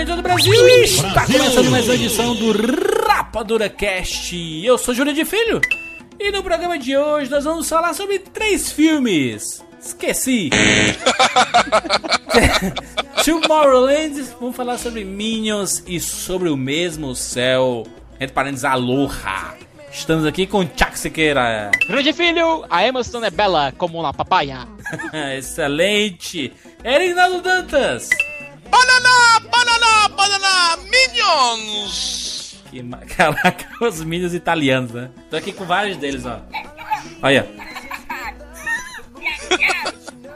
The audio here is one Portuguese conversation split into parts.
De todo o Brasil! Está começando mais uma edição do Rapadura Cast. Eu sou Júlio de Filho e no programa de hoje nós vamos falar sobre três filmes. Esqueci! Tomorrowland, vamos falar sobre Minions e sobre o mesmo céu. Entre parênteses, Aloha. Estamos aqui com Chuck Siqueira. Grande filho, a Emma Stone é bela como uma papaya. Excelente! Erinaldo Dantas. Banana, banana, banana, Minions! Que Caraca, os Minions italianos, né? Tô aqui com vários deles, ó. Olha.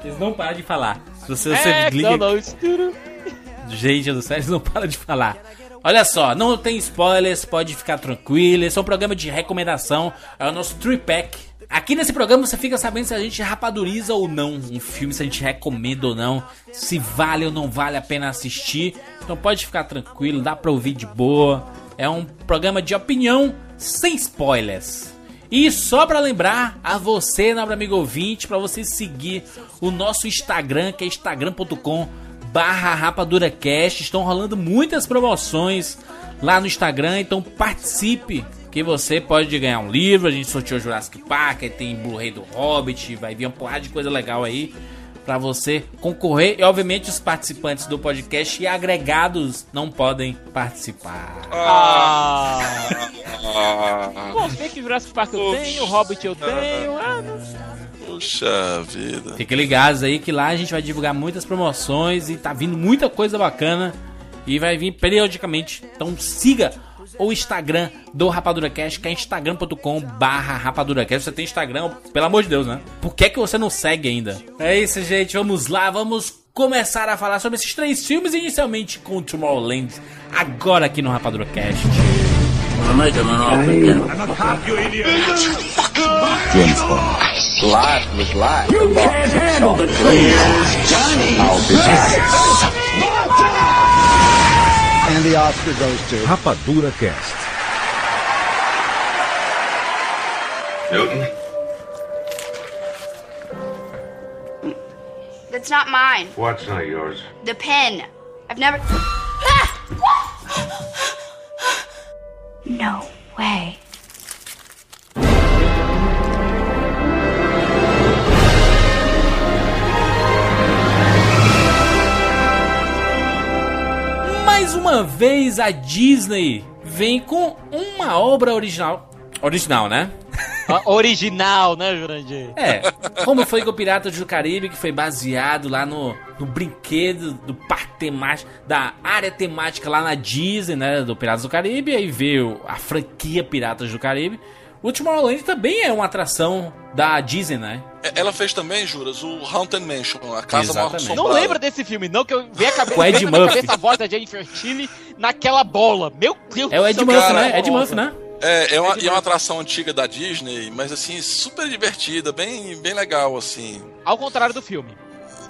Eles não param de falar. Se você, você É, liga... não, não. Gente do céu, eles não param de falar. Olha só, não tem spoilers, pode ficar tranquilo. Esse é um programa de recomendação. É o nosso three pack. Aqui nesse programa você fica sabendo se a gente rapaduriza ou não um filme, se a gente recomenda ou não, se vale ou não vale a pena assistir. Então pode ficar tranquilo, dá pra ouvir de boa. É um programa de opinião sem spoilers. E só pra lembrar a você, nobre amigo ouvinte, pra você seguir o nosso Instagram, que é instagram.com barra rapaduracast. Estão rolando muitas promoções lá no Instagram, então participe que você pode ganhar um livro. A gente sorteou Jurassic Park, aí tem Blu-ray do Hobbit, vai vir uma porrada de coisa legal aí pra você concorrer. E obviamente os participantes do podcast e agregados não podem participar. Ah. Ah, Pô, que Jurassic Park eu tenho, Hobbit eu tenho. Ah, não. puxa vida. Fiquem ligados aí que lá a gente vai divulgar muitas promoções e tá vindo muita coisa bacana e vai vir periodicamente. Então siga o Instagram do RapaduraCast, que é instagram.com barra RapaduraCast. Você tem Instagram, pelo amor de Deus, né? Por que, que você não segue ainda? É isso, gente. Vamos lá, vamos começar a falar sobre esses três filmes, inicialmente com Tomorrowland, agora aqui no RapaduraCast. Life was life. You can't handle the truth. Johnny. I'll be back. And the Oscar goes to. Rapadura Cast. Newton? That's not mine. What's not yours? The pen. I've never. Ah! no way. Mais uma vez a Disney vem com uma obra original. Original, né? Original, né, Jurandir? É, como foi com o Piratas do Caribe, que foi baseado lá no, no brinquedo do parque temático, da área temática lá na Disney, né, do Piratas do Caribe, aí veio a franquia Piratas do Caribe. O Tomorrowland também é uma atração da Disney, né? É, Ela fez também, Juras, o Haunted Mansion, a Casa Mal Exatamente. Não Assombrada. lembra desse filme, não, que eu vi a cabeça, Com Ed Murphy. cabeça a voz da Jennifer Tilly naquela bola. Meu Deus É o do Ed céu, Murphy, né? Ed. Murphy, né? É, é uma, e é uma atração antiga da Disney, mas assim, super divertida, bem, bem legal, assim. Ao contrário do filme.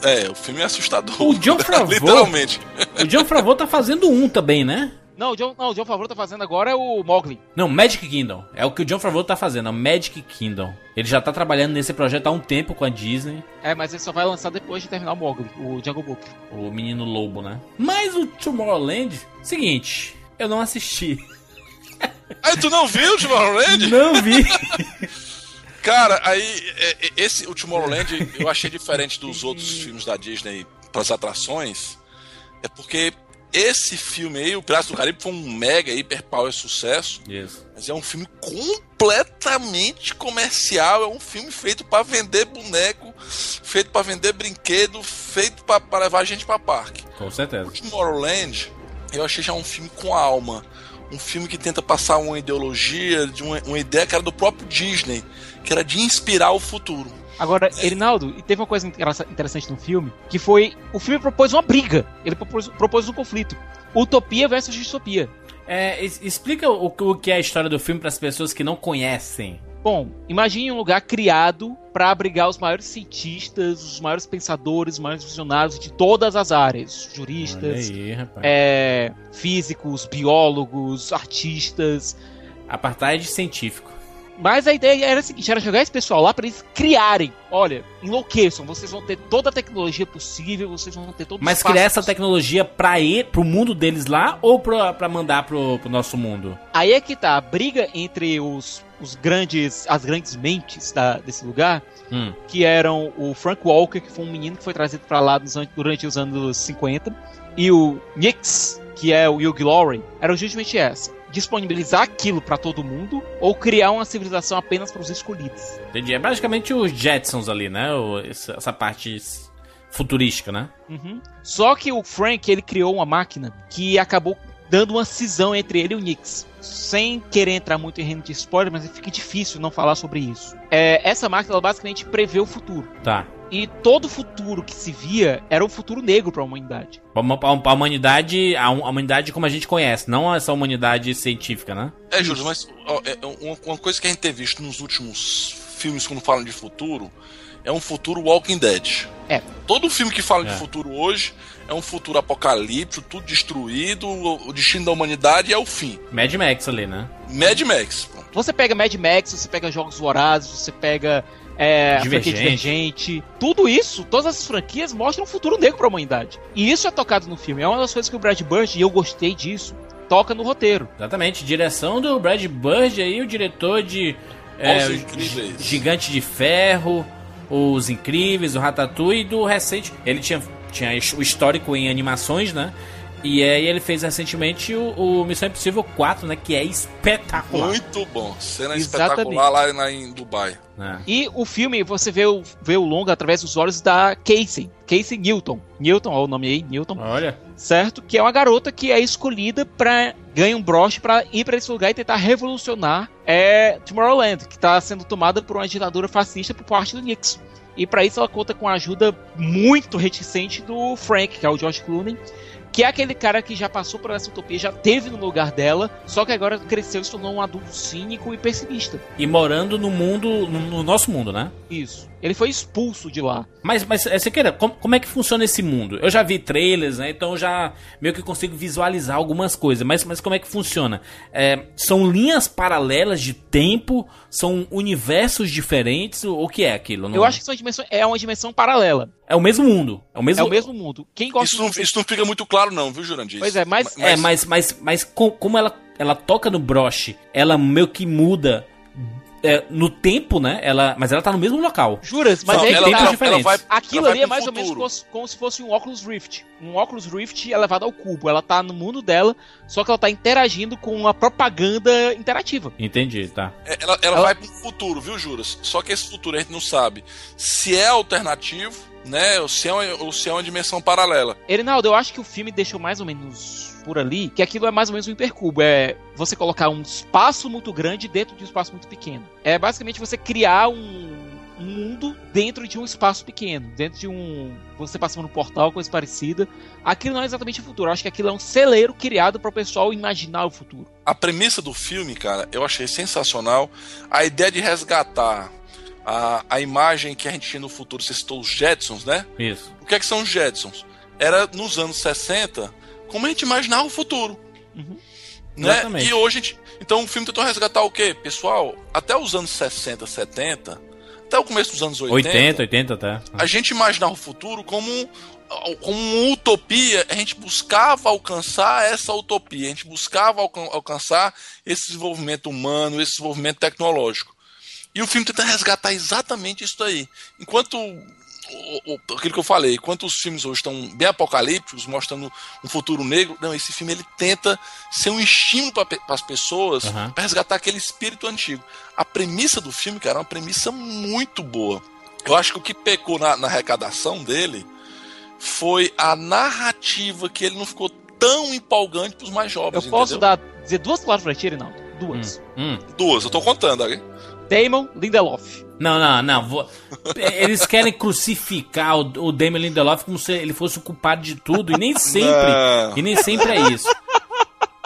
É, o filme é assustador. O John Favreau. Literalmente. O John Favreau tá fazendo um também, né? Não, o John, não, o John Favreau tá fazendo agora é o Mowgli. Não, Magic Kingdom. É o que o John Favreau tá fazendo, é o Magic Kingdom. Ele já tá trabalhando nesse projeto há um tempo com a Disney. É, mas ele só vai lançar depois de terminar o Mowgli, o Jungle Book. O menino lobo, né? Mas o Tomorrowland, seguinte, eu não assisti. Aí tu não viu o Tomorrowland? Não vi. Cara, aí, é, é, esse, o Tomorrowland, eu achei diferente dos outros filmes da Disney pras atrações, é porque esse filme aí, o Piratas do Caribe, foi um mega, hiper power sucesso, Isso. mas é um filme completamente comercial, é um filme feito pra vender boneco, feito pra vender brinquedo, feito pra levar a gente pra parque. Com certeza. Tomorrowland, eu achei já um filme com alma. um filme que tenta passar uma ideologia, de uma, uma ideia que era do próprio Disney, que era de inspirar o futuro. Agora, Erinaldo, teve uma coisa interessa- interessante no filme, que foi o filme propôs uma briga, ele propôs, propôs um conflito. Utopia versus distopia. É, explica o, o que é a história do filme para as pessoas que não conhecem. Bom, imagine um lugar criado para abrigar os maiores cientistas, os maiores pensadores, os maiores visionários de todas as áreas, juristas, aí, é, físicos, biólogos, artistas. Apartheid científico. Mas a ideia era a seguinte, era jogar esse pessoal lá para eles criarem. Olha, enlouqueçam, vocês vão ter toda a tecnologia possível, vocês vão ter todo Mas criar essa possível. tecnologia pra ir pro mundo deles lá ou pra, pra mandar pro, pro nosso mundo? Aí é que tá, a briga entre os, os grandes, as grandes mentes da- desse lugar, Hum. que eram o Frank Walker, que foi um menino que foi trazido pra lá nos an- durante os anos 50, e o Nix, que é o Hugh Laurie, era justamente essa. Disponibilizar aquilo pra todo mundo ou criar uma civilização apenas para os escolhidos. Entendi. É basicamente os Jetsons ali, né? Essa, parte futurística, né? Uhum. Só que o Frank ele criou uma máquina que acabou dando uma cisão entre ele e o Nix. Sem querer entrar muito em reino de spoiler, mas fica difícil não falar sobre isso. É, essa máquina ela basicamente prevê o futuro. Tá. E todo futuro que se via era um futuro negro para a humanidade. Pra humanidade, a, hum- a humanidade como a gente conhece, não essa humanidade científica, né? É, Júlio, mas ó, é, uma, uma coisa que a gente tem visto nos últimos filmes quando falam de futuro é um futuro Walking Dead. É. Todo filme que fala É. de futuro hoje é um futuro apocalíptico, tudo destruído, o o destino da humanidade é o fim. Mad Max ali, né? Mad Max. pronto. Você pega Mad Max, você pega Jogos Vorazes, você pega é, a franquia Divergente. Divergente. Tudo isso, todas essas franquias mostram um futuro negro para a humanidade. E isso é tocado no filme. É uma das coisas que o Brad Bird, e eu gostei disso, toca no roteiro. Exatamente. Direção do Brad Bird aí, o diretor de é, Gigante de Ferro, Os Incríveis, o Ratatouille e do recente. Ele tinha, tinha o histórico em animações, né? E aí ele fez recentemente o, o Missão Impossível 4, né? Que é espetacular. Muito bom. Cena Exatamente. espetacular lá, lá em Dubai. né? E o filme, você vê o, vê o longa através dos olhos da Casey. Casey Newton. Newton, olha o nome aí, Newton. Olha. certo? Que é uma garota que é escolhida para ganhar um broche para ir para esse lugar e tentar revolucionar é, Tomorrowland, que está sendo tomada por uma ditadura fascista por parte do Nixon. E para isso ela conta com a ajuda muito reticente do Frank, que é o George Clooney, que é aquele cara que já passou por essa utopia, já teve no lugar dela, só que agora cresceu e se tornou um adulto cínico e pessimista. E morando no mundo, no, no nosso mundo, né? Isso. Ele foi expulso de lá. Mas, mas é, Sequeira, como, como é que funciona esse mundo? Eu já vi trailers, né? Então eu já meio que consigo visualizar algumas coisas. Mas, mas como é que funciona? É, são linhas paralelas de tempo? São universos diferentes? O, o que é aquilo? Não- Eu acho que são dimensões, é uma dimensão paralela. É o mesmo mundo. É o mesmo. É o mesmo mundo. Quem gosta Isso não, de- isso não fica muito claro, não, viu, Jurandir? Pois é, mas- É, mas, mas, mas co- como ela, ela toca no broche, ela meio que muda é, no tempo, né? Ela, mas ela tá no mesmo local. Juras, mas que tempos tá. diferentes. Aquilo ela vai ali é mais ou menos futuro. como, se- como se fosse um Oculus Rift. Um Oculus Rift elevado ao cubo. Ela tá no mundo dela, só que ela tá interagindo com uma propaganda interativa. Entendi, tá. É, Ela, ela Ela- vai pro futuro, viu, Juras? Só que esse futuro a gente não sabe se é alternativo, né? Ou se é uma, ou se é uma dimensão paralela. Erinaldo, eu acho que o filme deixou mais ou menos por ali que aquilo é mais ou menos um hipercubo. É você colocar um espaço muito grande dentro de um espaço muito pequeno. É basicamente você criar um, mundo dentro de um espaço pequeno. Dentro de um. Você passando um portal, coisa parecida. Aquilo não é exatamente o futuro. Eu acho que aquilo é um celeiro criado para o pessoal imaginar o futuro. A premissa do filme, cara, eu achei sensacional. A ideia de resgatar a, a imagem que a gente tinha no futuro, você citou os Jetsons, né? Isso. O que é que são os Jetsons? Era nos anos 60, como a gente imaginava o futuro. Uhum. Né? Exatamente. E hoje a gente. Então o filme tentou resgatar o quê? Pessoal, até os anos 60, 70, até o começo dos anos 80, 80, 80 até. a gente imaginava o futuro como, como uma utopia, a gente buscava alcançar essa utopia, a gente buscava alcan- alcançar esse desenvolvimento humano, esse desenvolvimento tecnológico. E o filme tenta resgatar exatamente isso daí. Enquanto o- o- aquilo que eu falei, enquanto os filmes hoje estão bem apocalípticos, mostrando um futuro negro, não, esse filme ele tenta ser um estímulo para as pessoas Aham. para resgatar aquele espírito antigo. A premissa do filme, cara, é uma premissa muito boa. Eu acho que o que pecou na, na arrecadação dele foi a narrativa que ele não ficou tão empolgante pros mais Eu jovens, posso entendeu? dar, dizer duas palavras pra ti, Reinaldo? Duas. Hum. Duas, eu tô contando aqui. Damon Lindelof. Não, não, não. vou- Eles querem crucificar o, o Damon Lindelof como se ele fosse o culpado de tudo e nem sempre. Não. E nem sempre é isso.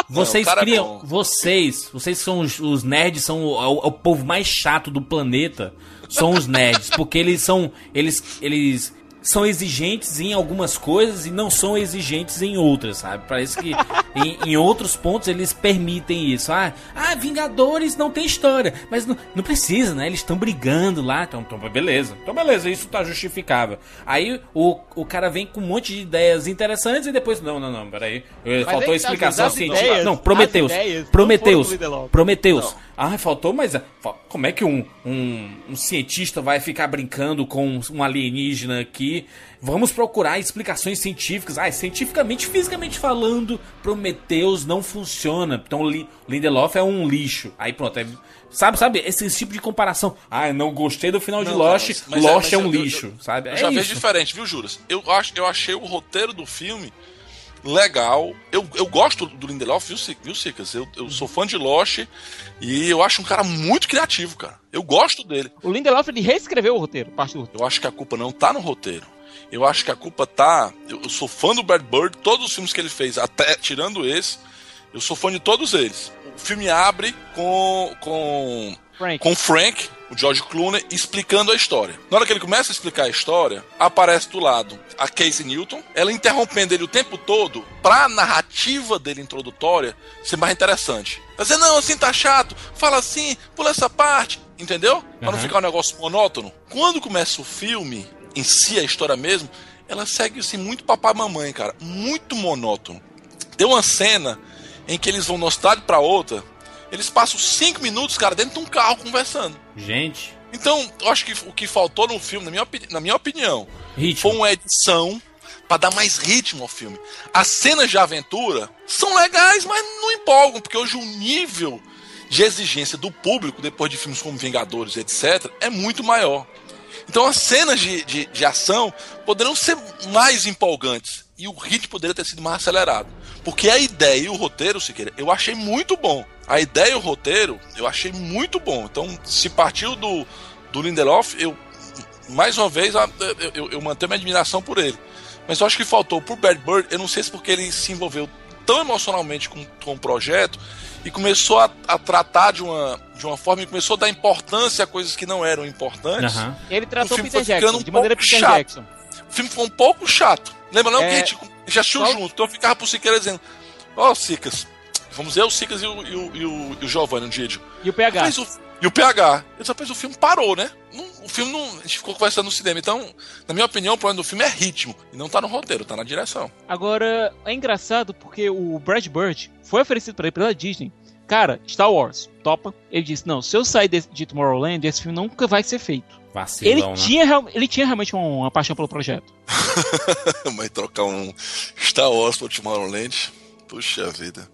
Vocês o cara é criam. bom. vocês, vocês são os, os nerds, são o, o- o povo mais chato do planeta. São os nerds, porque eles são. Eles. Eles são exigentes em algumas coisas e não são exigentes em outras, sabe? Parece que em, em outros pontos eles permitem isso. Ah, ah, Vingadores não tem história. Mas não, não precisa, né? Eles estão brigando lá. Então, então, beleza. Então, beleza, isso tá justificável. Aí o, o cara vem com um monte de ideias interessantes e depois. Não, não, não, peraí. Eh, Faltou aí tá, explicação científica. ideias- não, Prometeus. Prometeus. Prometeus. Ah, faltou, mas como é que um, um, um cientista vai ficar brincando com um alienígena aqui? Vamos procurar explicações científicas. Ah, cientificamente, fisicamente falando, Prometeus não funciona. Então Li- Lindelof é um lixo. Aí pronto, é- sabe, sabe, esse, esse tipo de comparação. Ah, eu não gostei do final de Não, Lost, mas- mas é- Lost mas é, um eu- eu- lixo, sabe? Eu é já vejo isso. diferente, viu, Juras? Eu, acho, eu achei o roteiro do filme legal. Eu, eu gosto do Lindelof, viu, viu Cicas? Eu, eu sou fã de Lost e eu acho um cara muito criativo, cara. Eu gosto dele. O Lindelof ele reescreveu o roteiro, parte do roteiro. Eu acho que a culpa não tá no roteiro. Eu acho que a culpa tá. Eu, eu sou fã do Brad Bird, todos os filmes que ele fez, até tirando esse, eu sou fã de todos eles. O filme abre com. com Frank. com Frank, o George Clooney, explicando a história. Na hora que ele começa a explicar a história, aparece do lado a Casey Newton, ela interrompendo ele o tempo todo pra narrativa dele introdutória ser mais interessante. Ela dizer, não, assim tá chato, fala assim, pula essa parte, entendeu? Pra não ficar um negócio monótono. Quando começa o filme, em si, a história mesmo, ela segue assim muito papai mamãe, cara. Muito monótono. Tem uma cena em que eles vão de uma cidade pra outra, eles passam cinco minutos, cara, dentro de um carro conversando. Gente, Então, eu acho que o que faltou no filme, na minha, na minha opinião, ritmo. foi uma edição pra dar mais ritmo ao filme. As cenas de aventura são legais, mas não empolgam, porque hoje o nível de exigência do público, depois de filmes como Vingadores, etc., é muito maior. Então as cenas de, de, de ação poderiam ser mais empolgantes e o ritmo poderia ter sido mais acelerado. Porque a ideia e o roteiro, Siqueira, eu achei muito bom. A ideia e o roteiro eu achei muito bom. Então, se partiu do, do Lindelof, eu, mais uma vez, a- eu, eu, eu mantenho minha admiração por ele. Mas eu acho que faltou pro Bad Bird, eu não sei se porque ele se envolveu tão emocionalmente com, com o projeto e começou a, a tratar de uma, de uma forma e começou a dar importância a coisas que não eram importantes. Aham. Ele tratou O filme Peter foi ficando Jackson, um de maneira pouco Peter chato. Jackson. O filme foi um pouco chato. Lembra não É, que a gente já assistiu só- junto, então eu ficava pro Siqueira dizendo, ó, Sicas, vamos ver o Sicas e o, e o, e o, e o Giovanni, o Didio. E o PH. Mas o- e o PH. Eu só o filme parou, né? Não- o filme não. A gente ficou conversando no cinema. Então, na minha opinião, o problema do filme é ritmo. E não tá no roteiro, tá na direção. Agora, é engraçado porque o Brad Bird foi oferecido pra ele pela Disney. Cara, Star Wars, topa. Ele disse: Não, se eu sair desse- de Tomorrowland, esse filme nunca vai ser feito. Vacilão, Ele né? tinha, ele tinha realmente uma, uma paixão pelo projeto. Mas trocar um Star Wars pro Tomorrowland. Puxa vida.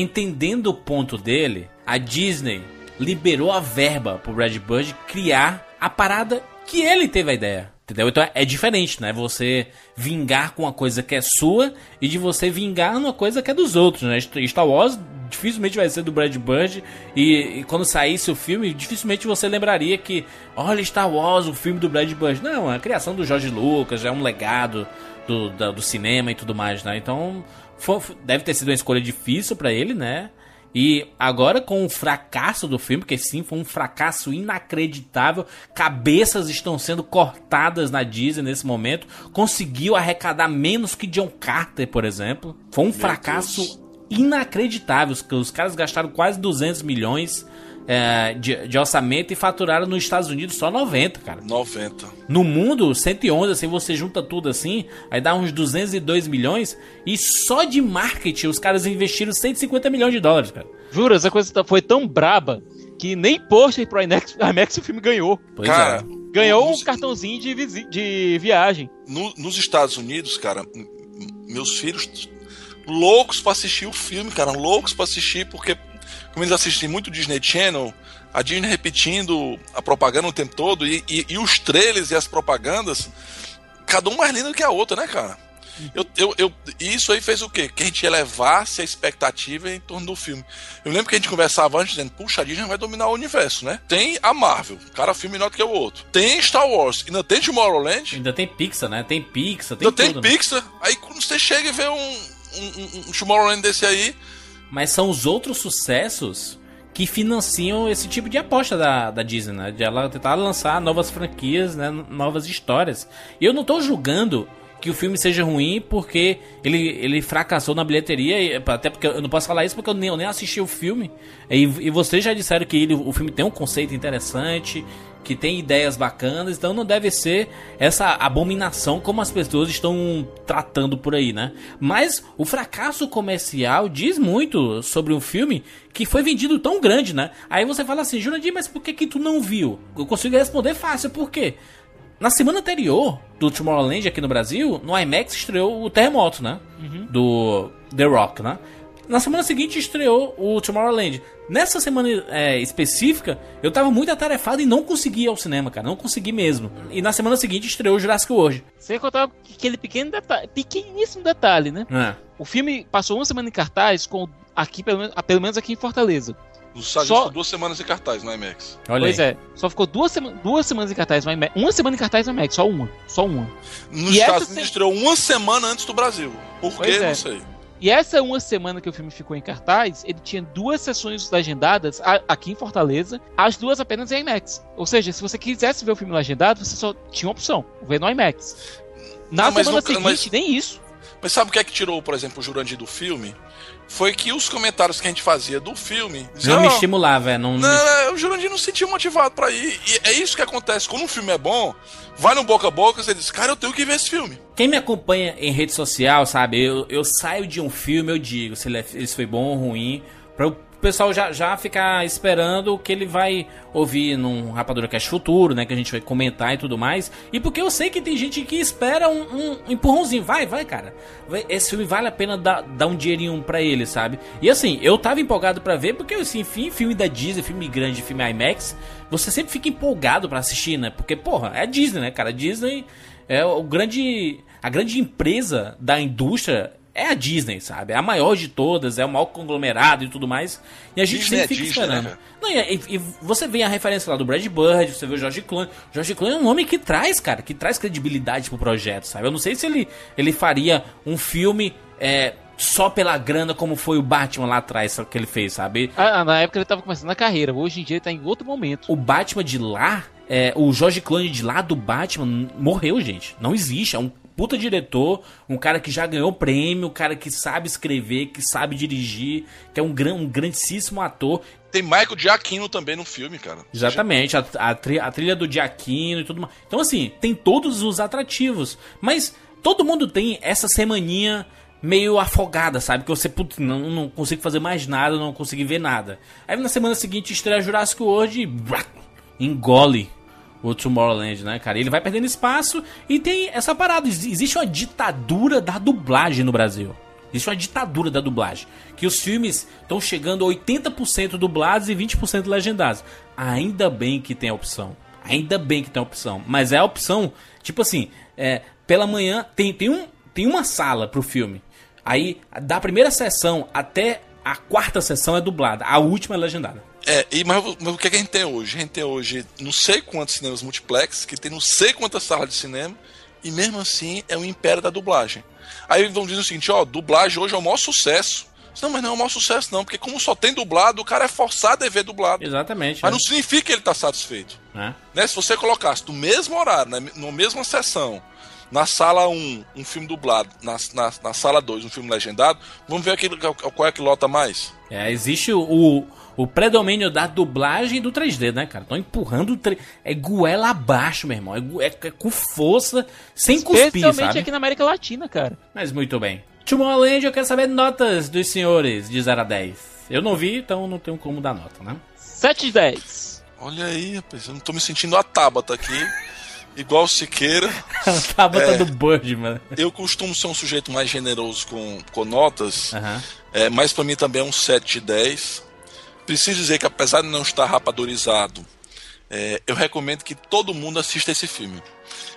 Entendendo o ponto dele, a Disney liberou a verba pro Brad Bird criar a parada que ele teve a ideia. Entendeu? Então é diferente, né? Você vingar com uma coisa que é sua e de você vingar numa coisa que é dos outros, né? Star Wars dificilmente vai ser do Brad Bird e, e quando saísse o filme, dificilmente você lembraria que, olha Star Wars, o filme do Brad Bird. Não, é a criação do George Lucas, é um legado do, da- do cinema e tudo mais, né? Então deve ter sido uma escolha difícil pra ele, né? E agora com o fracasso do filme, porque sim, foi um fracasso inacreditável, cabeças estão sendo cortadas na Disney nesse momento, conseguiu arrecadar menos que John Carter, por exemplo. Foi um fracasso Deus. inacreditável. Os- Os caras gastaram quase 200 milhões é, de, de orçamento e faturaram nos Estados Unidos só 90, cara. 90. No mundo, 111, assim, você junta tudo assim, aí dá uns 202 milhões, e só de marketing os caras investiram 150 milhões de dólares, cara. Juro, essa coisa tá- foi tão braba que nem pôster pro IMAX, IMAX o filme ganhou. Pois Cara, é. Ganhou nos- um cartãozinho de, visi- de viagem. no- nos Estados Unidos, cara, meus filhos loucos pra assistir o filme, cara, loucos pra assistir, porque como eles assistem muito Disney Channel, a Disney repetindo a propaganda o tempo todo, e, e- e os trailers e as propagandas, cada um mais lindo que a outra, né, cara? Eu, eu, eu, isso aí fez o quê? Que a gente elevasse a expectativa em torno do filme. Eu lembro que a gente conversava antes dizendo, puxa, a Disney vai dominar o universo, né? Tem a Marvel, cada filme melhor do que o outro. Tem Star Wars, ainda tem Tomorrowland. Ainda tem Pixar, né? Tem Pixar, tem ainda tudo. tem né? Pixar. Aí quando você chega e vê um, um, um, um Tomorrowland desse aí, Mas são os outros sucessos que financiam esse tipo de aposta da, da Disney, né? De ela tentar lançar novas franquias, né? Novas histórias. E eu não tô julgando que o filme seja ruim porque ele, ele fracassou na bilheteria, até porque eu não posso falar isso porque eu nem, eu nem assisti o filme. E, e vocês já disseram que ele, o filme tem um conceito interessante, que tem ideias bacanas, então não deve ser essa abominação como as pessoas estão tratando por aí, né? Mas o fracasso comercial diz muito sobre um filme que foi vendido tão grande, né? Aí você fala assim, Jurandir, mas por que que tu não viu? Eu consigo responder fácil, por quê? Na semana anterior do Tomorrowland aqui no Brasil, no IMAX estreou o Terremoto, né? Do The Rock, né? Na semana seguinte estreou o Tomorrowland. Nessa semana é, específica, eu tava muito atarefado e não consegui ir ao cinema, cara. Não consegui mesmo. E na semana seguinte estreou o Jurassic World. Sem contar aquele pequeno detalhe, pequeníssimo detalhe, né? É. O filme passou uma semana em cartaz com aqui pelo menos, pelo menos aqui em Fortaleza. os Estados Só- duas semanas em cartaz no IMAX. Olha pois aí. é, só ficou duas, sema duas semanas em cartaz no IMAX. Uma semana em cartaz no IMAX, só uma, só uma. Nos E Estados se- Unidos estreou uma semana antes do Brasil. Por Pois quê? é. Não sei. E essa uma semana que o filme ficou em cartaz, ele tinha duas sessões legendadas a- aqui em Fortaleza, as duas apenas em IMAX. Ou seja, se você quisesse ver o filme legendado, você só tinha uma opção, ver no IMAX. Na Não, semana no- seguinte, mas- nem isso. Mas sabe o que é que tirou, por exemplo, o Jurandir do filme? Foi que os comentários que a gente fazia do filme. diziam, Não me "Ó, estimulava, é. Não, Não, o Jurandir não se sentiu motivado pra ir. E é isso que acontece. Quando um filme é bom, vai no boca a boca, você diz, cara, eu tenho que ver esse filme. Quem me acompanha em rede social, sabe? Eu, eu saio de um filme, eu digo se ele, é- se foi bom ou ruim, para o pessoal já, já ficar esperando o que ele vai ouvir num Rapadura Cast futuro, né? Que a gente vai comentar e tudo mais. E porque eu sei que tem gente que espera um, um empurrãozinho. Vai, vai, cara. Esse filme vale a pena dar, dar um dinheirinho pra ele, sabe? E assim, eu tava empolgado pra ver, porque assim, enfim, filme da Disney, filme grande, filme IMAX, você sempre fica empolgado pra assistir, né? Porque, porra, é Disney, né, cara? Disney é o grande. A grande empresa da indústria é a Disney, sabe? É a maior de todas, é o maior conglomerado e tudo mais. E a gente Disney sempre é fica Disney, esperando. né? Não, e, e- você vê a referência lá do Brad Bird, você vê o George Clooney. George Clooney é um nome que traz, cara, que traz credibilidade pro projeto, sabe? Eu não sei se ele, ele faria um filme é, só pela grana como foi o Batman lá atrás que ele fez, sabe? Ah, na época ele tava começando a carreira, hoje em dia ele tá em outro momento. O Batman de lá, é, o George Clooney de lá do Batman morreu, gente. Não existe. É um puta diretor, um cara que já ganhou prêmio, um cara que sabe escrever, que sabe dirigir, que é um, gran, um grandíssimo ator. Tem Michael Giacchino também no filme, cara. Exatamente, a, a, tri- a trilha do Giacchino e tudo mais. Então, assim, tem todos os atrativos. Mas todo mundo tem essa semaninha meio afogada, sabe? Que você, putz, não, não consigo fazer mais nada, não consigo ver nada. Aí na semana seguinte estreia Jurassic World e engole o Tomorrowland, né, cara? Ele vai perdendo espaço e tem essa parada. Ex- Existe uma ditadura da dublagem no Brasil. Existe uma ditadura da dublagem. Que os filmes estão chegando a 80% dublados e 20% legendados. Ainda bem que tem a opção. Ainda bem que tem a opção. Mas é a opção, tipo assim, é, pela manhã tem, tem, um, tem uma sala pro filme. Aí, da primeira sessão até a quarta sessão é dublada. A última é legendada. É, e, mas, mas o que, é que a gente tem hoje? A gente tem hoje não sei quantos cinemas multiplex, que tem não sei quantas salas de cinema, e mesmo assim é o império da dublagem. Aí vão dizer o seguinte, ó, dublagem hoje é o maior sucesso. Não, mas não é o maior sucesso não, porque como só tem dublado, o cara é forçado a ver dublado. Exatamente. Mas é. não significa que ele tá satisfeito. Né? Né? Se você colocasse no mesmo horário, na, na mesma sessão, na sala 1, um filme dublado, na, na, na sala 2, um filme legendado, vamos ver aquele, qual é que lota mais. É, existe o, o, predomínio da dublagem e do 3D, né, cara? Estão empurrando o 3 É goela abaixo, meu irmão. É, é- é com força, sem cuspir, Especialmente sabe? aqui na América Latina, cara. Mas muito bem. Tomorrowland, eu quero saber notas dos senhores de 0 a 10. Eu não vi, então não tenho como dar nota, né? 7 de 10. Olha aí, rapaz, eu não tô me sentindo a Tabata aqui, igual o Siqueira. Tá botando É. do Birdman. Eu costumo ser um sujeito mais generoso com, com notas, Aham. é, mas pra mim também é um 7 de 10. Preciso dizer que apesar de não estar rapadorizado, é, eu recomendo que todo mundo assista esse filme.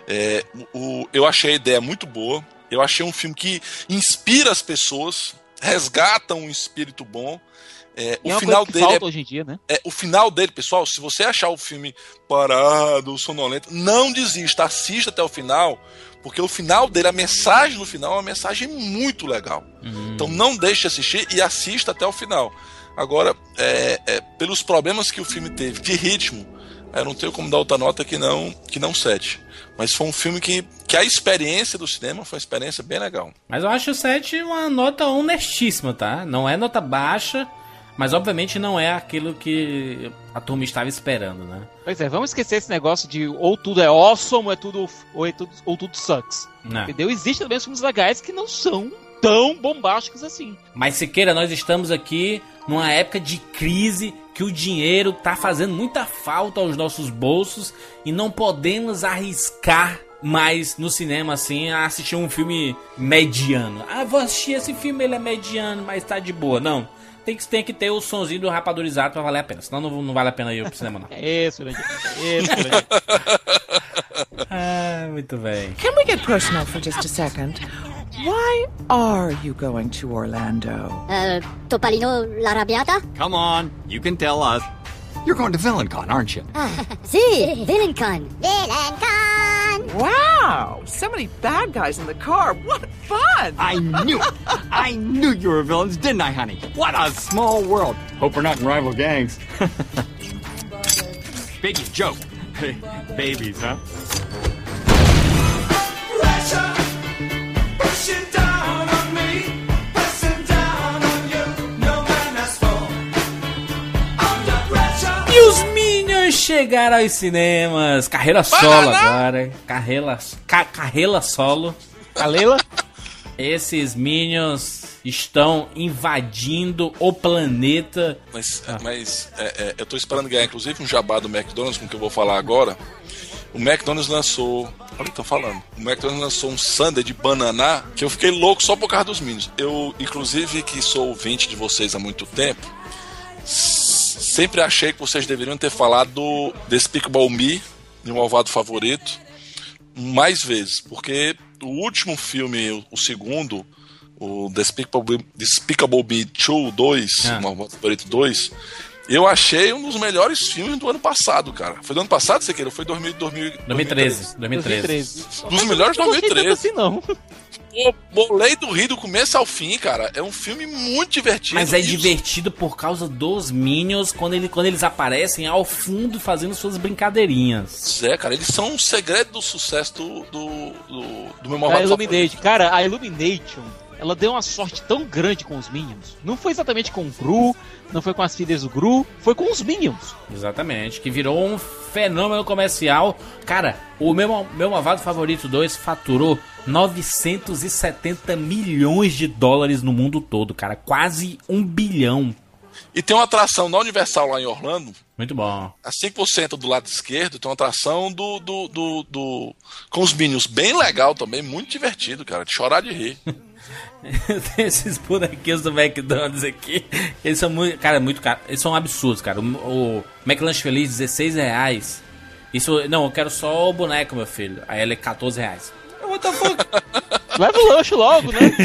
É, o, eu achei a ideia muito boa. Eu achei um filme que inspira as pessoas, resgata um espírito bom. É, E é o uma final dele é falta hoje em dia, né? é, o final dele, pessoal, se você achar o filme parado, sonolento, não desista, assista até o final, porque o final dele, a mensagem no final é uma mensagem muito legal. Então não deixe de assistir e assista até o final. Agora, é, é, pelos problemas que o filme teve de ritmo, eu não tenho como dar outra nota que não que não 7. Mas foi um filme que, que a experiência do cinema foi uma experiência bem legal. Mas eu acho o 7 uma nota honestíssima, tá? Não é nota baixa, mas obviamente não é aquilo que a turma estava esperando, né? Pois é, vamos esquecer esse negócio de ou tudo é awesome ou, é tudo, ou, é tudo, ou tudo sucks. Não. Entendeu? Existem também os filmes legais que não são tão bombásticos assim. Mas Siqueira, nós estamos aqui numa época de crise que o dinheiro tá fazendo muita falta aos nossos bolsos e não podemos arriscar mais no cinema assim a assistir um filme mediano. Ah, vou assistir esse filme, ele é mediano, mas tá de boa. Não. Tem que, tem que ter o sonzinho do rapadurizado pra valer a pena. Senão não, não vale a pena ir pro cinema, não. É isso, Jurandir. É isso. Ah, muito bem. Can we get personal for just a second? Why are you going to Orlando? Uh, Topalino l'Arrabbiata? Come on, you can tell us. You're going to VillainCon, aren't you? Sì, VillainCon. VillainCon! Wow! So many bad guys in the car. What fun! I knew it. I knew you were villains, didn't I, honey? What a small world. Hope we're not in rival gangs. Biggie, joke. Babies, huh? E os Minions chegaram aos cinemas. Carreira solo agora. Carreira, ca, carreira solo. Calela? Esses Minions estão invadindo o planeta. Mas, mas é, é, eu tô esperando ganhar, inclusive, um jabá do McDonald's, com o que eu vou falar agora. O McDonald's lançou. Olha o que eu tô falando. O McDonald's lançou um sundae de banana que eu fiquei louco só por causa dos Minions. Eu, inclusive, que sou ouvinte de vocês há muito tempo, sempre achei que vocês deveriam ter falado do Despicable Me, meu malvado favorito, mais vezes. Porque o último filme, o, segundo, o Despicable, Despicable Me 2, 2, Ah. o malvado favorito 2, eu achei um dos melhores filmes do ano passado, cara. Foi do ano passado, você queira? Foi 2000, 2000, 2013. 2013. 2013. Dos melhores de Não gostei tanto 2013. assim, não. Pô, Bolei do Rio do começo ao fim, cara. É um filme muito divertido. Mas é divertido por causa dos Minions quando, ele, quando eles aparecem ao fundo fazendo suas brincadeirinhas. É, cara, eles são um segredo do sucesso do, do, do, do meu A Illumination. Cara, a Illumination, ela deu uma sorte tão grande com os Minions. Não foi exatamente com o Gru, não foi com as filhas do Gru, foi com os Minions. Exatamente, que virou um fenômeno comercial. Cara, o meu, meu Malvado Favorito 2 faturou 970 milhões de dólares no mundo todo, cara. Quase um bilhão. E tem uma atração na Universal lá em Orlando, Muito bom. a 5% do lado esquerdo, tem uma atração do, do, do, do- com os Minions bem legal também, muito divertido, cara, de chorar de rir. Tem esses bonequinhos do McDonald's aqui. Eles são muito. Cara, muito caro. Eles são absurdos, cara. O, o McLanche Feliz, 16 reais. Isso. Não, eu quero só o boneco, meu filho. Aí ele é 14 reais. What the fuck? Leva o lanche logo, né?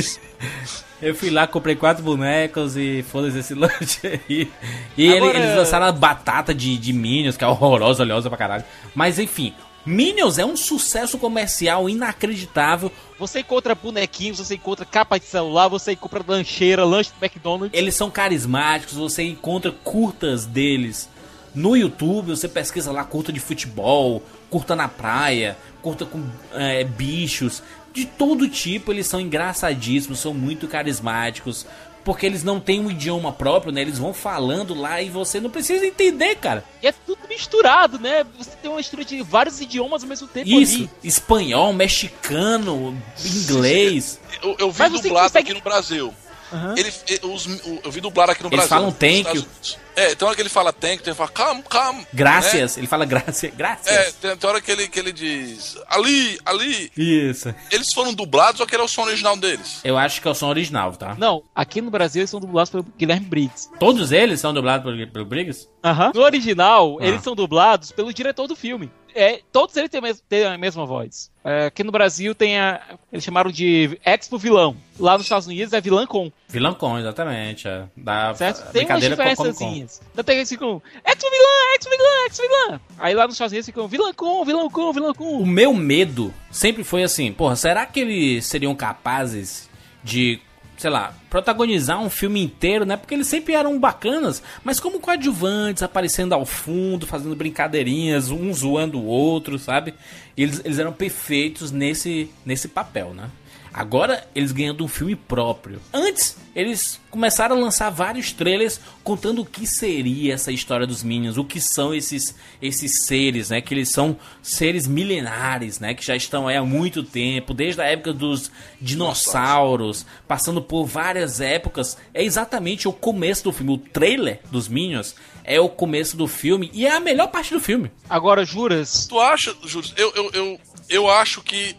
Eu fui lá, comprei quatro bonecos e foda-se esse lanche aí. E ele- Agora- eles lançaram a batata de, de Minions, que é horrorosa, oleosa pra caralho. Mas enfim, Minions é um sucesso comercial inacreditável. Você encontra bonequinhos, você encontra capa de celular, você encontra lancheira, lanche do McDonald's. Eles são carismáticos, você encontra curtas deles no YouTube, você pesquisa lá curta de futebol, curta na praia, curta com é, bichos, de todo tipo, eles são engraçadíssimos, são muito carismáticos, porque eles não têm um idioma próprio, né? Eles vão falando lá e você não precisa entender, cara. E é tudo misturado, né? Você tem uma mistura de vários idiomas ao mesmo tempo Isso, ali. espanhol, mexicano, inglês. Eu, eu vi dublado consegue- aqui no Brasil. Aham. Ele, os- eu vi dublado aqui no Eles Brasil. falam nos thank you. Unidos. É, tem hora que ele fala thank, tem hora que ele fala calma, calma. Graças, ele fala graças, graças. É, tem, tem hora que ele, que ele diz ali, ali. Isso. Eles foram dublados ou aquele é o som original deles? Eu acho que é o som original, tá? Não, aqui no Brasil eles são dublados pelo Guilherme Briggs. Todos eles são dublados pelo, pelo Briggs? No original, Ah. eles são dublados pelo diretor do filme. É, todos eles têm, têm a mesma voz. É, aqui no Brasil tem a. Eles chamaram de Expo Vilão. Lá nos Estados Unidos é vilã com. Vilão com, exatamente. É. Da Certo? Tem umas com diferençazinhas. Ainda tem eles ficam. Expo vilã, expo vilã, expo vilã. Aí lá nos Estados Unidos ficam vilã com, vilão com, vilão O com. meu medo sempre foi assim, porra, será que eles seriam capazes de, sei lá, protagonizar um filme inteiro, né? Porque eles sempre eram bacanas, mas como coadjuvantes, aparecendo ao fundo, fazendo brincadeirinhas, um zoando o outro, sabe? Eles, eles eram perfeitos nesse, nesse papel, né? Agora eles ganhando um filme próprio. Antes, eles começaram a lançar vários trailers contando o que seria essa história dos Minions, o que são esses, esses seres, né? Que eles são seres milenares, né? Que já estão aí há muito tempo, desde a época dos dinossauros, passando por várias épocas. É exatamente o começo do filme. O trailer dos Minions é o começo do filme e é a melhor parte do filme. Agora, juras. Tu acha, Júlio? Eu, eu, eu, eu acho que.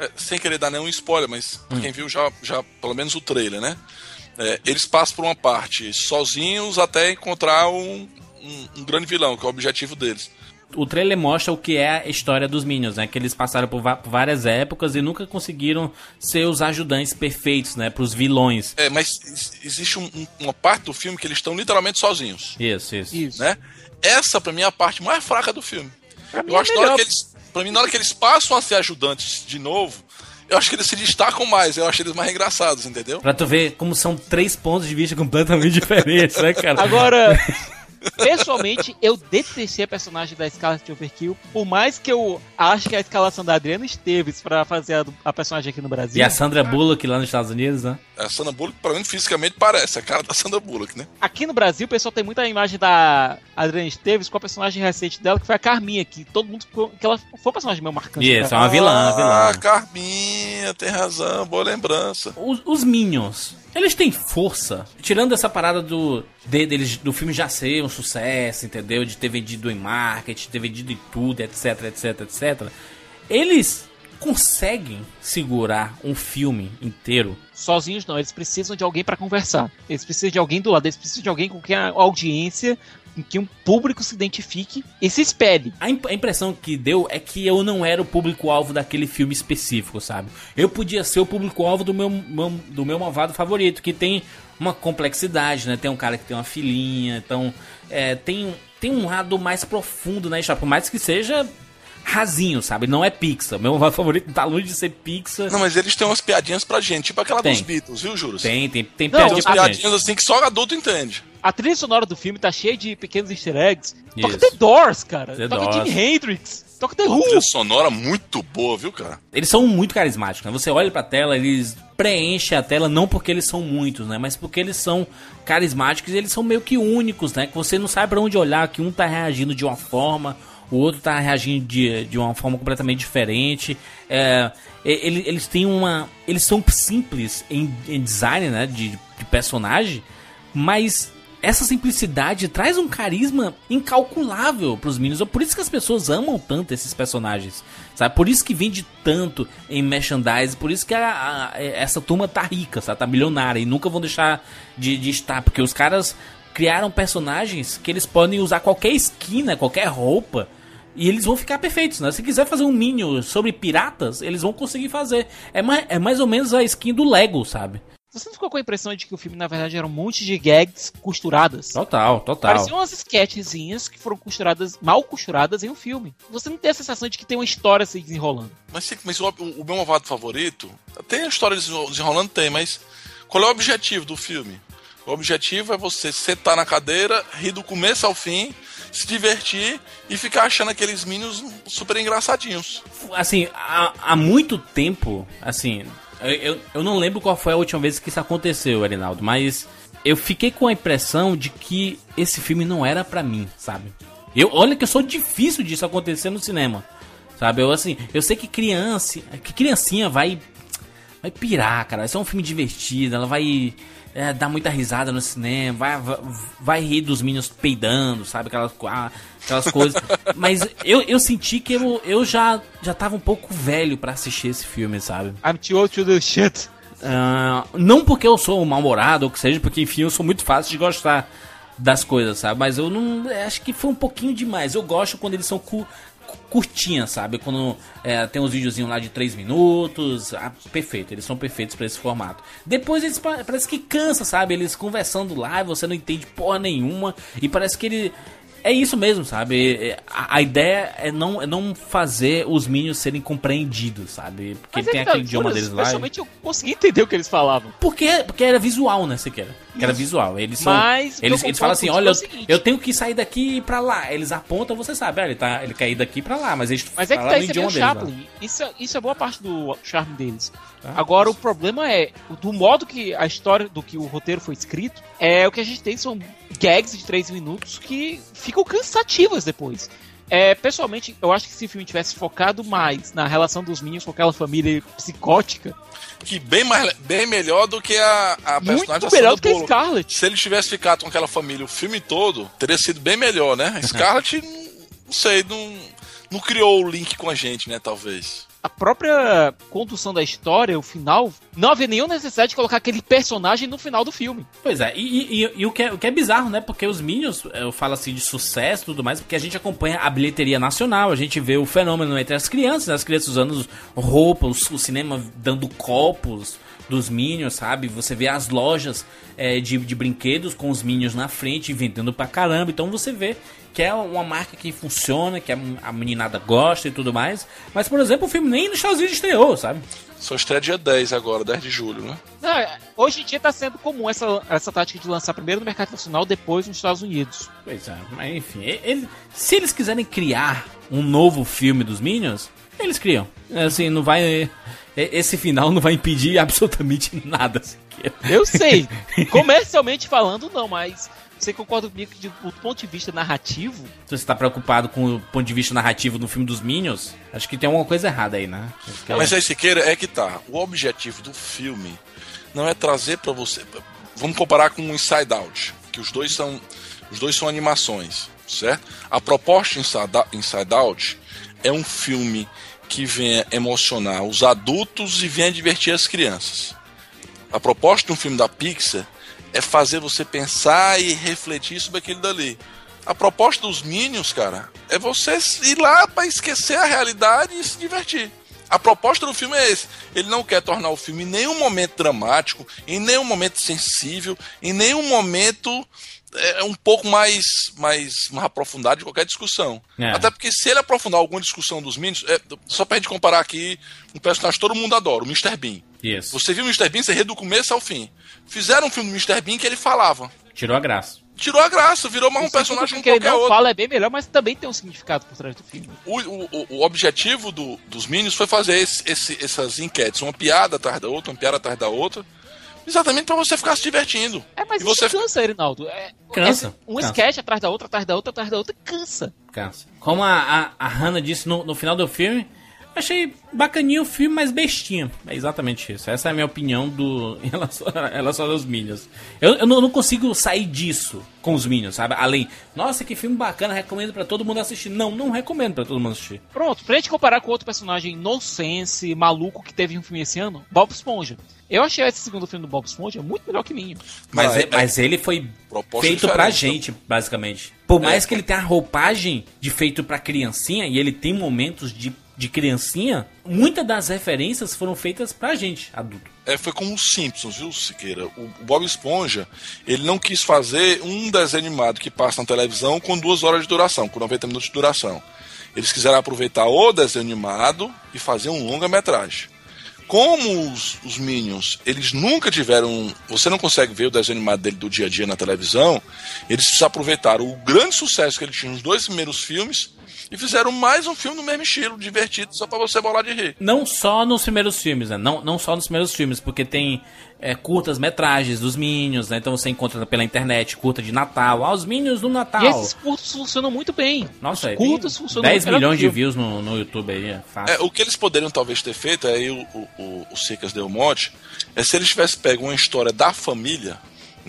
É, sem querer dar nenhum spoiler, mas pra quem viu já, já pelo menos o trailer, né? É, eles passam por uma parte sozinhos até encontrar um, um, um grande vilão, que é o objetivo deles. o trailer mostra o que é a história dos Minions, né? Que eles passaram por, várias épocas e nunca conseguiram ser os ajudantes perfeitos, né? Pros vilões. É, mas ex- existe um- um- uma parte do filme que eles estão literalmente sozinhos. Isso, isso. né? Essa, pra mim, é a parte mais fraca do filme. Eu é acho que na hora melhor. que eles. Pra mim, na hora que eles passam a ser ajudantes de novo, eu acho que eles se destacam mais. Eu acho eles mais engraçados, entendeu? Pra tu ver como são três pontos de vista completamente diferentes, né, cara? Agora, pessoalmente, eu detestei a personagem da Scarlet Overkill. Por mais que eu acho que a escalação da Adriana Esteves pra fazer a, a personagem aqui no Brasil. E a Sandra Bullock lá nos Estados Unidos, né? A Sandra Bullock, pra mim, fisicamente parece a cara da Sandra Bullock, né? Aqui no Brasil, o pessoal tem muita imagem da Adriana Esteves com a personagem recente dela, que foi a Carminha, que todo mundo ficou. que ela foi um personagem meio marcante. Isso, é cara. uma vilã, Ah, vilã. Carminha, tem razão, boa lembrança. Os, os Minions, eles têm força. Tirando essa parada do, de- deles, do filme já ser um sucesso, entendeu? De ter vendido em marketing, ter vendido em tudo, etc, etc, etc. Eles conseguem segurar um filme inteiro Sozinhos não, eles precisam de alguém pra conversar. Eles precisam de alguém do lado, eles precisam de alguém com quem a audiência, com que um público se identifique e se espelhe. A, imp- a impressão que deu é que eu não era o público-alvo daquele filme específico, sabe? Eu podia ser o público-alvo do meu, meu- do meu malvado favorito, que tem uma complexidade, né? Tem um cara que tem uma filhinha, então é, tem, tem um lado mais profundo história, por mais que seja rasinho, sabe? Não é Pixar. Meu favorito não tá longe de ser Pixar. Não, mas eles têm umas piadinhas pra gente, tipo aquela Tem. dos Beatles, viu, Júlio? Tem, tem, tem Não, Tem piadinha umas pra gente. piadinhas assim que só adulto entende. A trilha sonora do filme tá cheia de pequenos easter eggs. Toca Isso. The Doors, cara. The Toca Doors. Jimi Hendrix. Toca The Trilha Who. sonora muito boa, viu, cara? Eles são muito carismáticos, né? Você olha pra tela, eles preenchem a tela não porque eles são muitos, né? Mas porque eles são carismáticos e eles são meio que únicos, né? Que você não sabe pra onde olhar, que um tá reagindo de uma forma, o outro tá reagindo de, de uma forma completamente diferente. É, ele- eles têm uma... Eles são simples em, em design, né? De, de personagem, mas essa simplicidade traz um carisma incalculável pros Minions. Por isso que as pessoas amam tanto esses personagens. Sabe? Por isso que vende tanto em merchandise. Por isso que a- a- essa turma tá rica, sabe? Tá milionária. E nunca vão deixar de, de estar. Porque os caras criaram personagens que eles podem usar qualquer esquina, qualquer roupa. E eles vão ficar perfeitos, né? Se quiser fazer um Minion sobre piratas, eles vão conseguir fazer. É mais, é mais ou menos a skin do Lego, sabe? Você não ficou com a impressão de que o filme, na verdade, era um monte de gags costuradas? Total, total. Pareciam umas sketchzinhas que foram costuradas, mal costuradas em um filme. Você não tem a sensação de que tem uma história se desenrolando. Mas, sim, mas o, o meu malvado favorito, tem a história desenro- desenrolando, tem, mas qual é o objetivo do filme? O objetivo é você sentar na cadeira, rir do começo ao fim, se divertir e ficar achando aqueles minions super engraçadinhos. assim, há, há muito tempo, assim, eu, eu, eu não lembro qual foi a última vez que isso aconteceu, Arinaldo, mas eu fiquei com a impressão de que esse filme não era pra mim, sabe? Eu, olha que eu sou difícil disso acontecer no cinema, sabe? Eu assim, eu sei que criança, que criancinha vai vai pirar, cara. Vai ser um filme divertido, ela vai é, dar muita risada no cinema, vai, vai, vai rir dos Minions peidando, sabe? Aquelas, ah, aquelas coisas. Mas eu, eu senti que eu, eu já, já tava um pouco velho pra assistir esse filme, sabe? I'm too old to do shit. Ah, não porque eu sou mal-humorado ou que seja, porque enfim, eu sou muito fácil de gostar das coisas, sabe? Mas eu não. Acho que foi um pouquinho demais. Eu gosto quando eles são cu- curtinha, sabe? Quando é, tem uns videozinhos lá de 3 minutos. Ah, perfeito, eles são perfeitos pra esse formato. Depois eles pa- parece que cansa, sabe? Eles conversando lá e você não entende porra nenhuma. E parece que ele. É isso mesmo, sabe? É, A, a ideia é não, é não fazer os Minions serem compreendidos, sabe? Porque Mas tem é que tá, aquele idioma deles lá. e- Pessoalmente eu consegui entender o que eles falavam. porque, porque era visual, né, Siqueira? Que era visual. Eles são. Mas eles, eles falam assim: concordo olha, eu, é eu tenho que sair daqui e ir pra lá. Eles apontam, você sabe, ah, ele, tá, ele quer ir daqui pra lá, mas eles Mas é que tá, no isso é idioma deles. Chaplin. Isso, é- isso é boa parte do charme deles. Tá. Agora, o problema é, do modo que a história, do que o roteiro foi escrito, é o que a gente tem são gags de 3 minutos que ficam cansativas depois. É, pessoalmente, eu acho que se o filme tivesse focado mais na relação dos Minions com aquela família psicótica, Que bem, mais, bem melhor do que a, a personagem muito melhor do que a. Scarlett. Se ele tivesse ficado com aquela família o filme todo, teria sido bem melhor, né? A Scarlett, não sei, não, não criou o link com a gente, né? Talvez. A própria condução da história, o final, não havia nenhuma necessidade de colocar aquele personagem no final do filme. Pois é, e, e- e- o, que é, o que é bizarro, né? Porque os Minions, eu falo assim de sucesso e tudo mais, porque a gente acompanha a bilheteria nacional, a gente vê o fenômeno entre as crianças, as crianças usando roupas, o cinema dando copos dos Minions, sabe? Você vê as lojas é, de, de brinquedos com os Minions na frente, vendendo pra caramba. Então você vê que é uma marca que funciona, que a, meninada gosta e tudo mais. Mas, por exemplo, o filme nem nos Estados Unidos estreou, sabe? Só estreia dia 10 agora, 10 de julho, né? Não, é, hoje em dia está sendo comum essa, essa tática de lançar primeiro no mercado nacional, depois nos Estados Unidos. Pois é, mas enfim, ele- se eles quiserem criar um novo filme dos Minions, eles criam. Assim, não vai. Esse final não vai impedir absolutamente nada. Eu sei, comercialmente falando, não, mas você concorda comigo que, de- do ponto de vista narrativo, Se você tá preocupado com o ponto de vista narrativo do filme dos Minions, acho que tem alguma coisa errada aí, né? Acho que é- Mas aí, Siqueira, é que tá. O objetivo do filme não é trazer pra você. Vamos comparar com o Inside Out, que os dois são os dois são animações, certo? A proposta de Inside Inside Out é um filme que venha emocionar os adultos e venha divertir as crianças. A proposta de um filme da Pixar é fazer você pensar e refletir sobre aquilo dali. A proposta dos Minions, cara, é você ir lá pra esquecer a realidade e se divertir. A proposta do filme é esse. Ele não quer tornar o filme em nenhum momento dramático, em nenhum momento sensível, em nenhum momento é, um pouco mais, mais, mais aprofundado de qualquer discussão. É. Até porque se ele aprofundar alguma discussão dos Minions, é, só pra gente comparar aqui um personagem que todo mundo adora, o Mr. Bean. Isso. Você viu o Mr. Bean, você ria do começo ao fim. Fizeram um filme do Mr. Bean que ele falava. Tirou a graça. Tirou a graça, virou mais um personagem que como ele não outro. fala é bem melhor, mas também tem um significado por trás do filme. O, o, o- objetivo do- dos Minions foi fazer esse- esse- essas enquetes, uma piada atrás da outra, uma piada atrás da outra, exatamente pra você ficar se divertindo. É, mas E você isso cansa, Erinaldo. É, Cansa, é um cansa. sketch atrás da outra, atrás da outra, atrás da outra, cansa. Cansa. Como a, a, a Hannah disse no, no final do filme, achei bacaninho o filme, mas bestinha. É exatamente isso. Essa é a minha opinião do, em, relação, em relação aos Minions. Eu, eu não, não consigo sair disso com os Minions, sabe? Além, nossa, que filme bacana, recomendo pra todo mundo assistir. Não, não recomendo pra todo mundo assistir. Pronto, pra gente comparar com outro personagem nonsense, maluco que teve um filme esse ano, Bob Esponja. Eu achei esse segundo filme do Bob Esponja muito melhor que mim. Mas, Ah, é- é- mas ele foi Proposta feito pra gente, basicamente. Por mais É. que ele tenha a roupagem de feito pra criancinha e ele tem momentos de, de criancinha, muitas das referências foram feitas pra gente, adulto. É, foi como os Simpsons, viu, Siqueira? O, o Bob Esponja, ele não quis fazer um desenho animado que passa na televisão com duas horas de duração, com 90 minutos de duração. Eles quiseram aproveitar o desenho animado e fazer um longa-metragem. Como os, os Minions, eles nunca tiveram. Você não consegue ver o desenho animado dele do dia a dia na televisão. Eles aproveitaram o grande sucesso que ele tinha nos dois primeiros filmes e fizeram mais um filme do mesmo estilo, divertido, só pra você bolar de rir. Não só nos primeiros filmes, né? Não, não só nos primeiros filmes, porque tem é, curtas metragens dos Minions, né? Então você encontra pela internet curta de Natal. Ah, os Minions do Natal. E esses curtos funcionam muito bem. Nossa, Os aí curtos funcionam 10 muito melhor milhões de views no, no YouTube aí, é fácil. É, o que eles poderiam talvez ter feito, aí o, o, o, o Sicas deu um monte, é se eles tivessem pego uma história da família,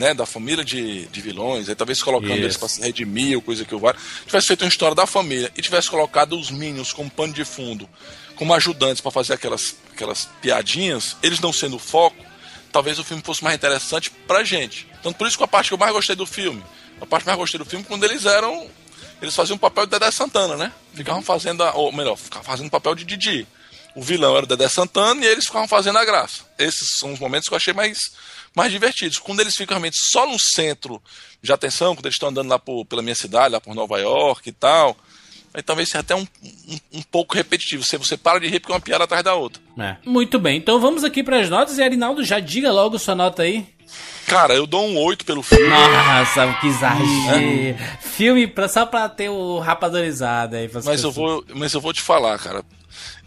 né, da família de, de vilões, aí talvez colocando Isso. eles pra se redimir ou coisa que o vale, tivesse feito uma história da família e tivesse colocado os Minions como pano de fundo, como ajudantes pra fazer aquelas, aquelas piadinhas, eles não sendo o foco, talvez o filme fosse mais interessante pra gente. Então por isso que a parte que eu mais gostei do filme, a parte que eu mais gostei do filme quando eles eram eles faziam o papel de Dedé Santana, né? Ficavam fazendo, a, ou melhor, ficavam fazendo o papel de Didi. O vilão era o Dedé Santana e eles ficavam fazendo a graça. Esses são os momentos que eu achei mais, mais divertidos. Quando eles ficam realmente só no centro de atenção, quando eles estão andando lá por, pela minha cidade, lá por Nova York e tal, aí talvez seja até um, um, um pouco repetitivo. Você, você para de rir porque é uma piada atrás da outra. É. Muito bem, então vamos aqui para as notas e Arinaldo já diga logo sua nota aí. Cara, eu dou um 8 pelo filme. Nossa, que exagero. Filme pra, só pra ter o rapadorizado aí. Mas eu, vou, mas eu vou te falar, cara.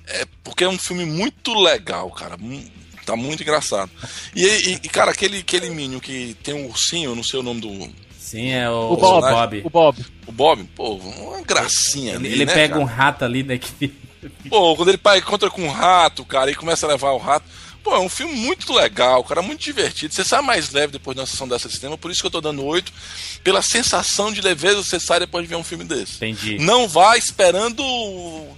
É porque é um filme muito legal, cara. Tá muito engraçado. E, e, e, cara, aquele, aquele Minion que tem um ursinho, eu não sei o nome do. Sim, é o, O Bob. Bob. O Bob. O Bob, pô, uma gracinha Ele, ali, ele né, pega cara? um rato ali, né? Que... Pô, quando ele pai encontra com um rato, cara, e começa a levar o rato. Pô, é um filme muito legal, cara, muito divertido. Você sai mais leve depois de uma sessão dessa de cinema, por isso que eu tô dando 8, pela sensação de leveza que você sai depois de ver um filme desse. Entendi. Não vá esperando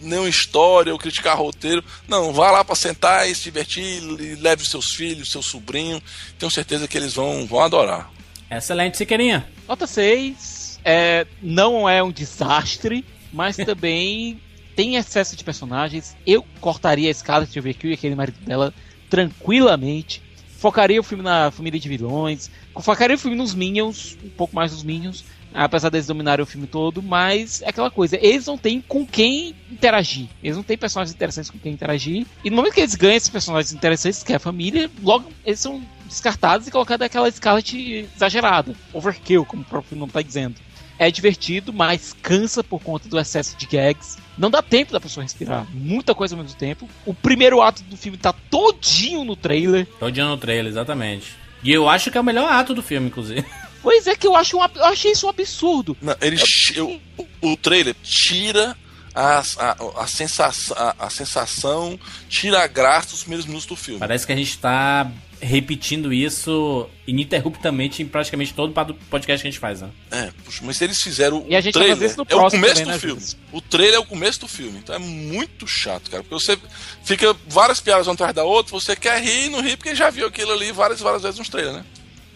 nenhuma história ou criticar roteiro. Não, vá lá pra sentar e se divertir, e leve os seus filhos, seu sobrinho. Tenho certeza que eles vão, vão adorar. Excelente, Siqueirinha. Nota 6. É, não é um desastre, mas também tem excesso de personagens. Eu cortaria a Scarlett Overkill e aquele marido dela tranquilamente. Focaria o filme na família de vilões. Focaria o filme nos Minions, um pouco mais nos Minions. Apesar deles dominarem o filme todo, mas é aquela coisa, eles não têm com quem interagir. Eles não têm personagens interessantes com quem interagir. E no momento que eles ganham esses personagens interessantes, que é a família, logo eles são descartados e colocados naquela Scarlet exagerada. Overkill, como o próprio nome está dizendo. É divertido, mas cansa por conta do excesso de gags. Não dá tempo da pessoa respirar. Muita coisa ao mesmo tempo. O primeiro ato do filme tá todinho no trailer. Todinho no trailer, exatamente. E eu acho que é o melhor ato do filme, inclusive. Pois é que eu acho um, eu achei isso um absurdo. Não, ele, eu- o trailer tira a, a, a, sensação, a, a sensação, tira a graça dos primeiros minutos do filme. Parece que a gente tá repetindo isso ininterruptamente em praticamente todo podcast que a gente faz, né? É, puxa, mas se eles fizeram E a o gente trailer, isso no é o começo também, do né, filme. Júlio? O trailer é o começo do filme. Então é muito chato, cara. Porque você fica várias piadas uma atrás da outra, você quer rir e não ri porque já viu aquilo ali várias várias vezes nos trailers, né?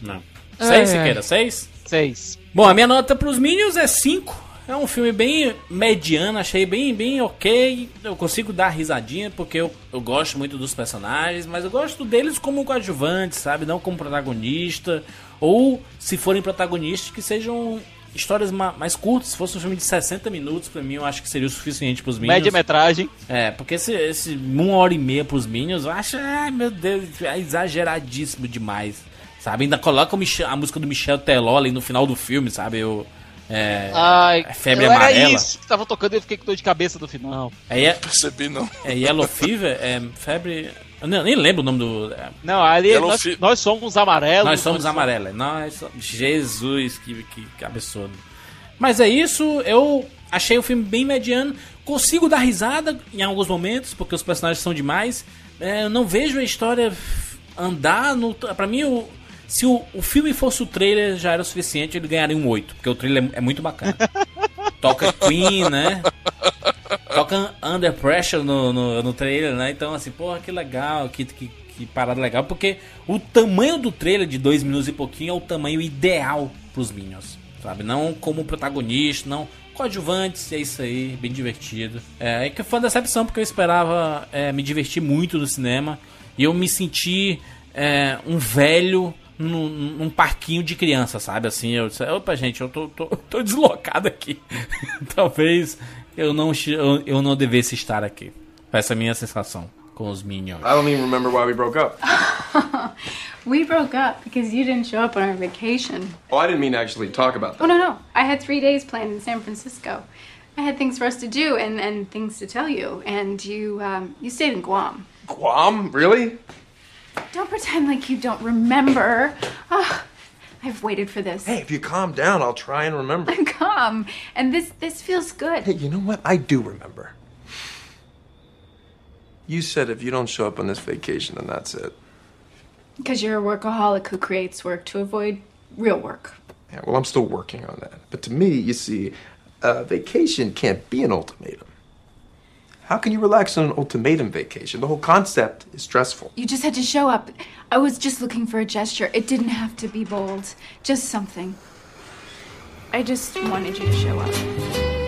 Não. É. Seis, Siqueira? Seis? Seis. Bom, a minha nota pros Minions é 5. É um filme bem mediano, achei bem, bem ok. Eu consigo dar risadinha porque eu, eu gosto muito dos personagens, mas eu gosto deles como coadjuvantes, sabe? Não como protagonista. Ou, se forem protagonistas, que sejam histórias ma- mais curtas. Se fosse um filme de 60 minutos, pra mim, eu acho que seria o suficiente pros Minions. Média-metragem. É, porque esse, esse uma hora e meia pros Minions, eu acho, ai meu Deus, é exageradíssimo demais. Sabe? Ainda coloca a música do Michel Teló ali no final do filme, sabe? Eu, é, Ai, febre eu amarela. Era isso que tava tocando e eu fiquei com dor de cabeça no final. É, é, Percebi, não. é Yellow Fever? É febre. Eu nem, lembro o nome do. é, Não, ali nós, nós somos amarelos. nós somos amarelos. Nós somos. Jesus, que, que, que absurdo. Mas é isso, eu achei o filme bem mediano. Consigo dar risada em alguns momentos, porque os personagens são demais. É, eu não vejo a história andar no. Pra mim, o, se o, o filme fosse o trailer, já era o suficiente, ele ganharia um 8, porque o trailer é, é muito bacana. Toca Queen, né? Toca Under Pressure no, no, no trailer, né? Então, assim, porra, que legal, que, que, que parada legal. Porque o tamanho do trailer de dois minutos e pouquinho é o tamanho ideal pros Minions, sabe? Não como protagonista, não coadjuvantes, é isso aí, bem divertido. É, é que foi uma decepção, porque eu esperava é, me divertir muito no cinema. E eu me senti é, um velho num, num parquinho de criança, sabe? Assim, eu disse, opa, gente, eu tô, tô, tô deslocado aqui. Talvez eu não, eu, eu não devesse estar aqui. Essa é a minha sensação com os Minions. I don't even remember why we broke up. We broke up because you didn't show up on our vacation. Oh, I didn't mean to actually talk about that. Oh, no, no. I had three days planned in San Francisco. I had things for us to do and, and things to tell you. And you, um, you stayed in Guam. Guam? Really? Don't pretend like you don't remember. Ah, I've waited for this. Hey, if you calm down, I'll try and remember. I'm calm, And this, this feels good. Hey, you know what? I do remember. You said if you don't show up on this vacation, then that's it. Because you're a workaholic who creates work to avoid real work. Yeah, well, I'm still working on that. But to me, you see, a vacation can't be an ultimatum. How can you relax on an ultimatum vacation? The whole concept is stressful. You just had to show up. I was just looking for a gesture. It didn't have to be bold. Just something. I just wanted you to show up.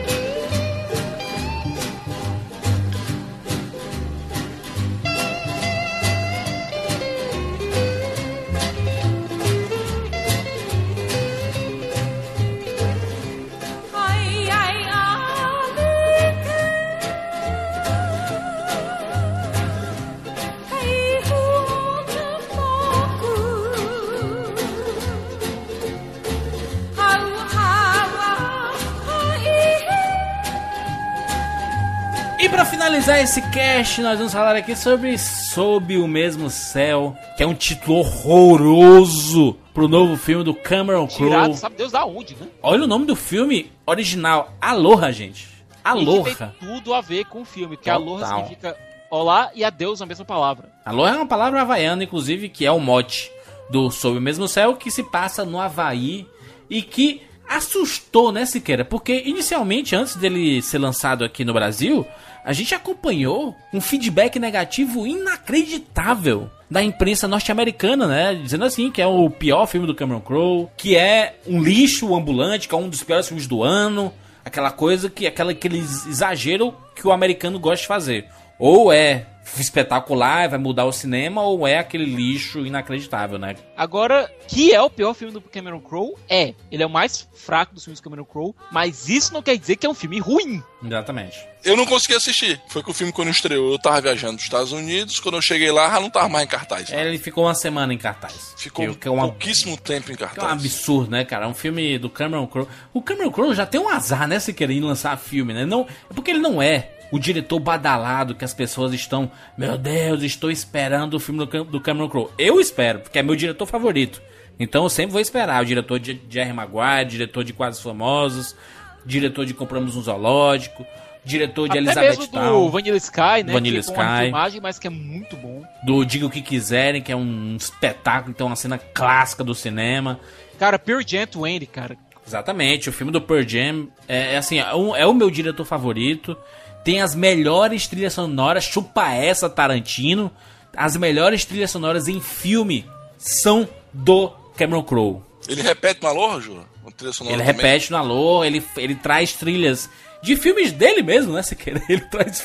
Finalizar esse cast, nós vamos falar aqui sobre Sob o Mesmo Céu, que é um título horroroso pro novo filme do Cameron Crowe. Tirado, sabe Deus da onde, né? Olha o nome do filme original, Aloha, gente. Aloha. tem tudo a ver com o filme, porque Total. Aloha significa olá e adeus na mesma palavra. Aloha é uma palavra havaiana, inclusive, que é o mote do Sob o Mesmo Céu, que se passa no Havaí e que assustou, né, Siqueira? Porque inicialmente, antes dele ser lançado aqui no Brasil, a gente acompanhou um feedback negativo inacreditável da imprensa norte-americana, né? Dizendo assim que é o pior filme do Cameron Crowe, que é um lixo ambulante, que é um dos piores filmes do ano, aquela coisa que aquela aquele exagero que o americano gosta de fazer. Ou é espetacular, vai mudar o cinema, ou é aquele lixo inacreditável, né? Agora, que é o pior filme do Cameron Crowe? É. Ele é o mais fraco dos filmes do Cameron Crowe, mas isso não quer dizer que é um filme ruim. Exatamente. Eu não consegui assistir. Foi que o filme, quando estreou, eu tava viajando dos Estados Unidos. Quando eu cheguei lá, já não tava mais em cartaz. É, Ele ficou uma semana em cartaz. Ficou Que- que é uma- pouquíssimo tempo em Que é um cartaz. absurdo, né, cara? Um filme do Cameron Crowe. O Cameron Crowe já tem um azar, né, se querer lançar filme, né? Não, é porque ele não é o diretor badalado que as pessoas estão, meu Deus, estou esperando o filme do, do Cameron Crowe. Eu espero, porque é meu diretor favorito. Então eu sempre vou esperar o diretor de Jerry Maguire, diretor de Quase Famosos, diretor de Compramos um Zoológico, diretor de Até Elizabeth mesmo do Town, Vanilla Sky, né? Vanilla que uma Sky. filmagem, mas que é muito bom. do Diga o que quiserem, que é um espetáculo, então uma cena clássica do cinema. Cara, Pure Gent Wendy, cara. Exatamente, o filme do Pearl Jam é, é assim, é, um- é o meu diretor favorito. Tem as melhores trilhas sonoras, chupa essa Tarantino. As melhores trilhas sonoras em filme são do Cameron Crowe. Ele repete Jura? Uma trilha sonora Ele também? repete no Alô, ele, ele traz trilhas de filmes dele mesmo, né? Se querer, ele traz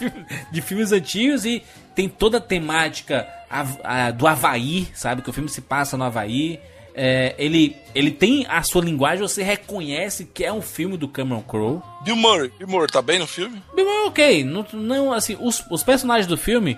de filmes antigos e tem toda a temática do Havaí, sabe? Que o filme se passa no Havaí. É, ele, ele tem a sua linguagem, você reconhece que é um filme do Cameron Crowe. Bill Murray. Bill Murray tá bem no filme? Bem, Ok, não, não assim, os, os personagens do filme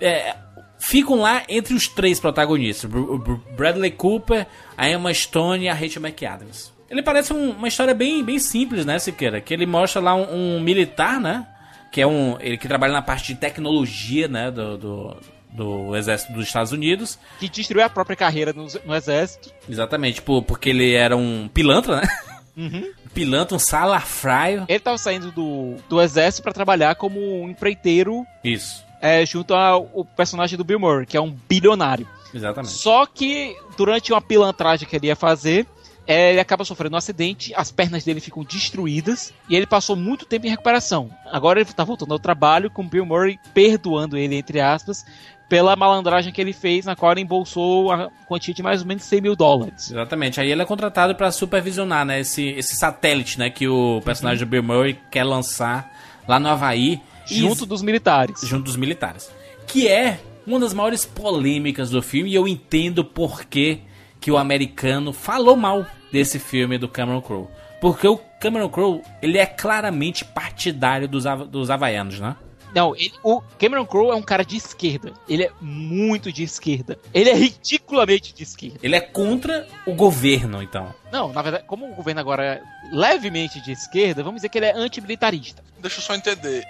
é, ficam lá entre os três protagonistas: Br- Br- Bradley Cooper, a Emma Stone e a Rachel McAdams. Ele parece um- uma história bem, bem simples, né, Siqueira? Que ele mostra lá um, um militar, né? Que é um. Ele que trabalha na parte de tecnologia, né? Do, do, do exército dos Estados Unidos. Que destruiu a própria carreira no, no exército. Exatamente, por, porque ele era um pilantra, né? Uhum. Pilantra, um salafraio. Ele tava saindo do, do exército pra trabalhar como um empreiteiro Isso, é, junto ao personagem do Bill Murray, que é um bilionário. exatamente. Só que durante uma pilantragem que ele ia fazer, é, ele acaba sofrendo um acidente, as pernas dele ficam destruídas e ele passou muito tempo em recuperação. Agora ele tá voltando ao trabalho com Bill Murray perdoando ele, entre aspas, pela malandragem que ele fez, na qual ele embolsou a quantia de mais ou menos 100 mil dólares. Exatamente. Aí ele é contratado pra supervisionar, né, esse, esse satélite, né, que o personagem do Bill Murray quer lançar lá no Havaí. Junto E- dos militares. junto dos militares. Que é uma das maiores polêmicas do filme e eu entendo por que, que o americano falou mal desse filme do Cameron Crowe. Porque o Cameron Crowe, ele é claramente partidário dos, dos havaianos, né? Não, ele- o Cameron Crowe é um cara de esquerda. Ele é muito de esquerda. Ele é ridiculamente de esquerda. Ele é contra o governo, então. Não, na verdade, como o governo agora é levemente de esquerda, vamos dizer que ele é antimilitarista. Deixa eu só entender.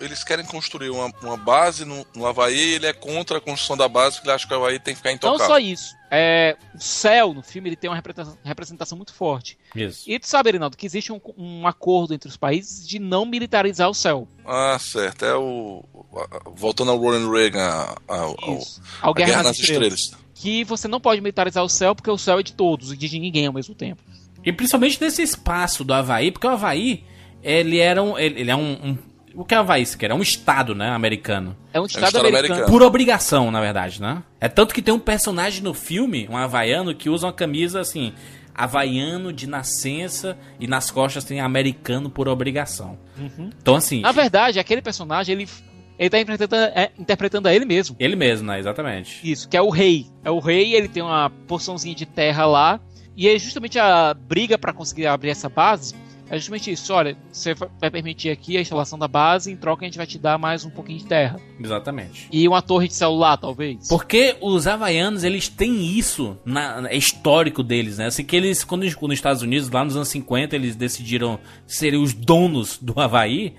Eles querem construir uma, uma base no, no Havaí e ele é contra a construção da base porque ele acha que o Havaí tem que ficar Não intocável. só isso. É, o céu no filme ele tem uma representação, representação muito forte. Isso. E tu sabe, Reinaldo, que existe um, um acordo entre os países de não militarizar o céu. Ah, certo. É o. Voltando ao Ronald Reagan, a, a, ao- Ao a Guerra, nas, Estrelas. Estrelas. Que você não pode militarizar o céu porque o céu é de todos e de ninguém ao mesmo tempo. E principalmente nesse espaço do Havaí, porque o Havaí, ele era um. Ele, ele é um, um- O que é o Havaí, sequer? É um estado, né? Americano. É um estado, estado americano. americano. Por obrigação, na verdade, né? É tanto que tem um personagem no filme, um havaiano, que usa uma camisa assim. Havaiano de nascença e nas costas tem americano por obrigação. Uhum. Então, assim, Na verdade, aquele personagem, ele, ele tá interpretando, é, interpretando a ele mesmo. ele mesmo, né? Exatamente. Isso, que é o rei. É o rei, ele tem uma porçãozinha de terra lá. E é justamente a briga pra conseguir abrir essa base. É justamente isso. Olha, você vai permitir aqui a instalação da base, em troca a gente vai te dar mais um pouquinho de terra. Exatamente. E uma torre de celular, talvez. Porque os havaianos, eles têm isso na, é histórico deles, né? Assim que eles, quando nos Estados Unidos, lá nos anos 50, eles decidiram serem os donos do Havaí,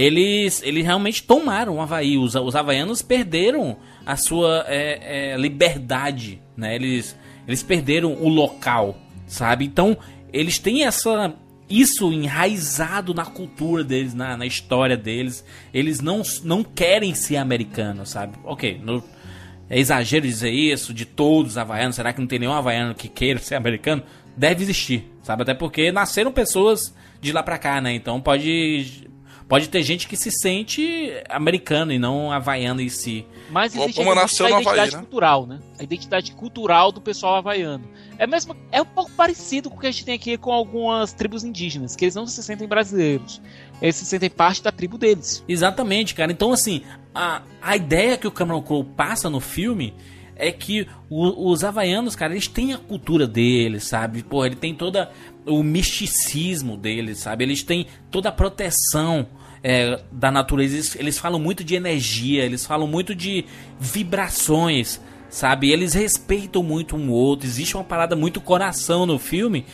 eles, eles realmente tomaram o Havaí. Os, os havaianos perderam a sua é, é, liberdade, né? Eles, eles perderam o local, sabe? Então, eles têm essa isso enraizado na cultura deles, na, na história deles. Eles não, não querem ser americanos, sabe? Ok, no, é exagero dizer isso de todos os havaianos. Será que não tem nenhum havaiano que queira ser americano? Deve existir, sabe? Até porque nasceram pessoas de lá pra cá, né? Então pode pode ter gente que se sente americano e não havaiano em si. Mas existe Como a nasceu no identidade Havaí, né? cultural, né? A identidade cultural do pessoal havaiano. É mesmo, é um pouco parecido com o que a gente tem aqui com algumas tribos indígenas, que eles não se sentem brasileiros. Eles se sentem parte da tribo deles. Exatamente, cara. Então, assim, a, a ideia que o Cameron Crowe passa no filme é que o- os havaianos, cara, eles têm a cultura deles, sabe? Pô, ele tem toda o misticismo deles, sabe? Eles têm toda a proteção é, da natureza. Eles, eles falam muito de energia, eles falam muito de vibrações, sabe? Eles respeitam muito um outro. Existe uma parada muito coração no filme.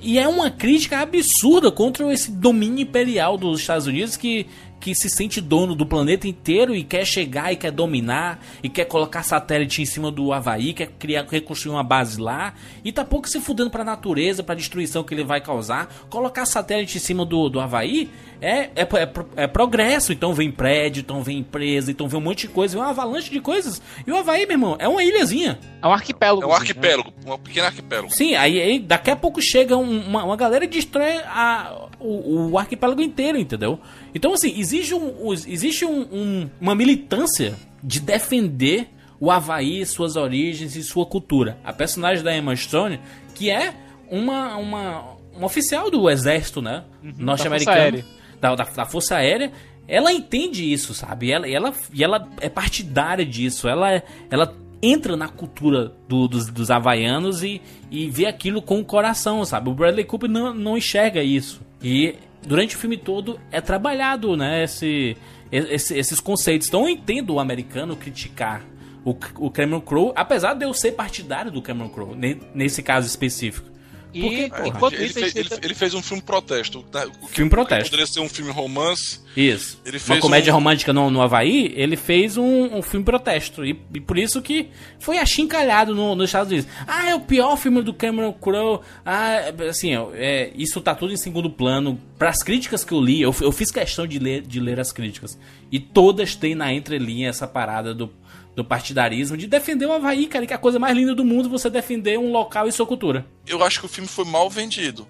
E é uma crítica absurda contra esse domínio imperial dos Estados Unidos que, que se sente dono do planeta inteiro e quer chegar e quer dominar e quer colocar satélite em cima do Havaí, quer criar, reconstruir uma base lá e tá pouco se fudendo pra natureza, pra destruição que ele vai causar. Colocar satélite em cima do, do Havaí é, é, é, é progresso. Então vem prédio, então vem empresa, então vem um monte de coisa, vem uma avalanche de coisas. E o Havaí, meu irmão, é uma ilhazinha. É um arquipélago. É um arquipélago, um pequeno arquipélago. Sim, aí, aí daqui a pouco chega um- uma, uma galera e destrói a, o, o arquipélago inteiro, entendeu? Então, assim, existe, um, existe um- um- uma militância de defender o Havaí, suas origens e sua cultura. A personagem da Emma Stone, que é uma, uma, uma oficial do exército, né? Uhum, Norte-americano. Da, da, da Força Aérea. Ela entende isso, sabe? Ela, ela, e ela é partidária disso. Ela, ela entra na cultura do- dos, dos havaianos e, e vê aquilo com o coração, sabe? O Bradley Cooper não, não enxerga isso. E durante o filme todo é trabalhado, né? Esse, esse- esses conceitos. Então eu entendo o americano criticar o, o Cameron Crowe, apesar de eu ser partidário do Cameron Crowe, ne- nesse caso específico. E Porque, enquanto porra, ele, isso, a fez, ele, ele fez um filme protesto. né? O que Filme protesto. Poderia ser um filme romance. Isso. Ele Uma fez comédia um- romântica no, no Havaí, ele fez um, um filme protesto. E, e por isso que foi achincalhado no, nos Estados Unidos. Ah, é o pior filme do Cameron Crowe. Ah, é- assim, é, isso tá tudo em segundo plano. Para as críticas que eu li, eu, eu fiz questão de ler, de ler as críticas. E todas têm na entrelinha essa parada do, do partidarismo, de defender o Havaí, cara, que é a coisa mais linda do mundo você defender um local e sua cultura. Eu acho que o filme foi mal vendido.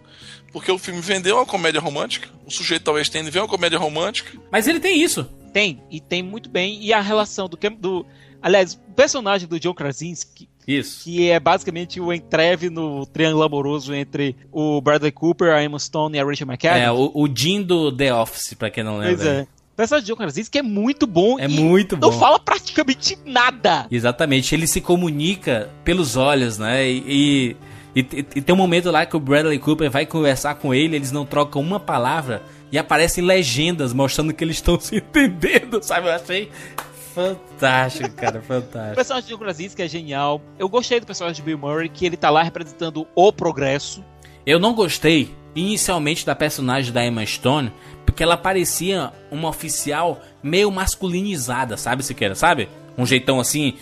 Porque o filme vendeu uma comédia romântica. O sujeito da West End vê uma comédia romântica. Mas ele tem isso. Tem, e tem muito bem. E a relação do. Do aliás, o personagem do John Krasinski, Isso. que é basicamente o entreve no triângulo amoroso entre o Bradley Cooper, a Emma Stone e a Rachel McAdams. É, o, o Jim do The Office, pra quem não lembra. Pois é. O personagem do John Krasinski é muito bom. É e muito Não bom. fala praticamente nada. Exatamente, ele se comunica pelos olhos, né? E, e, e- e tem um momento lá que o Bradley Cooper vai conversar com ele, eles não trocam uma palavra e aparecem legendas mostrando que eles estão se entendendo, sabe? Eu achei fantástico, cara, O fantástico. personagem do John Krasinski é genial. Eu gostei do personagem de Bill Murray, que ele tá lá representando o progresso. Eu não gostei inicialmente da personagem da Emma Stone, porque ela parecia uma oficial meio masculinizada, sabe, Siqueira, sabe? Um jeitão assim,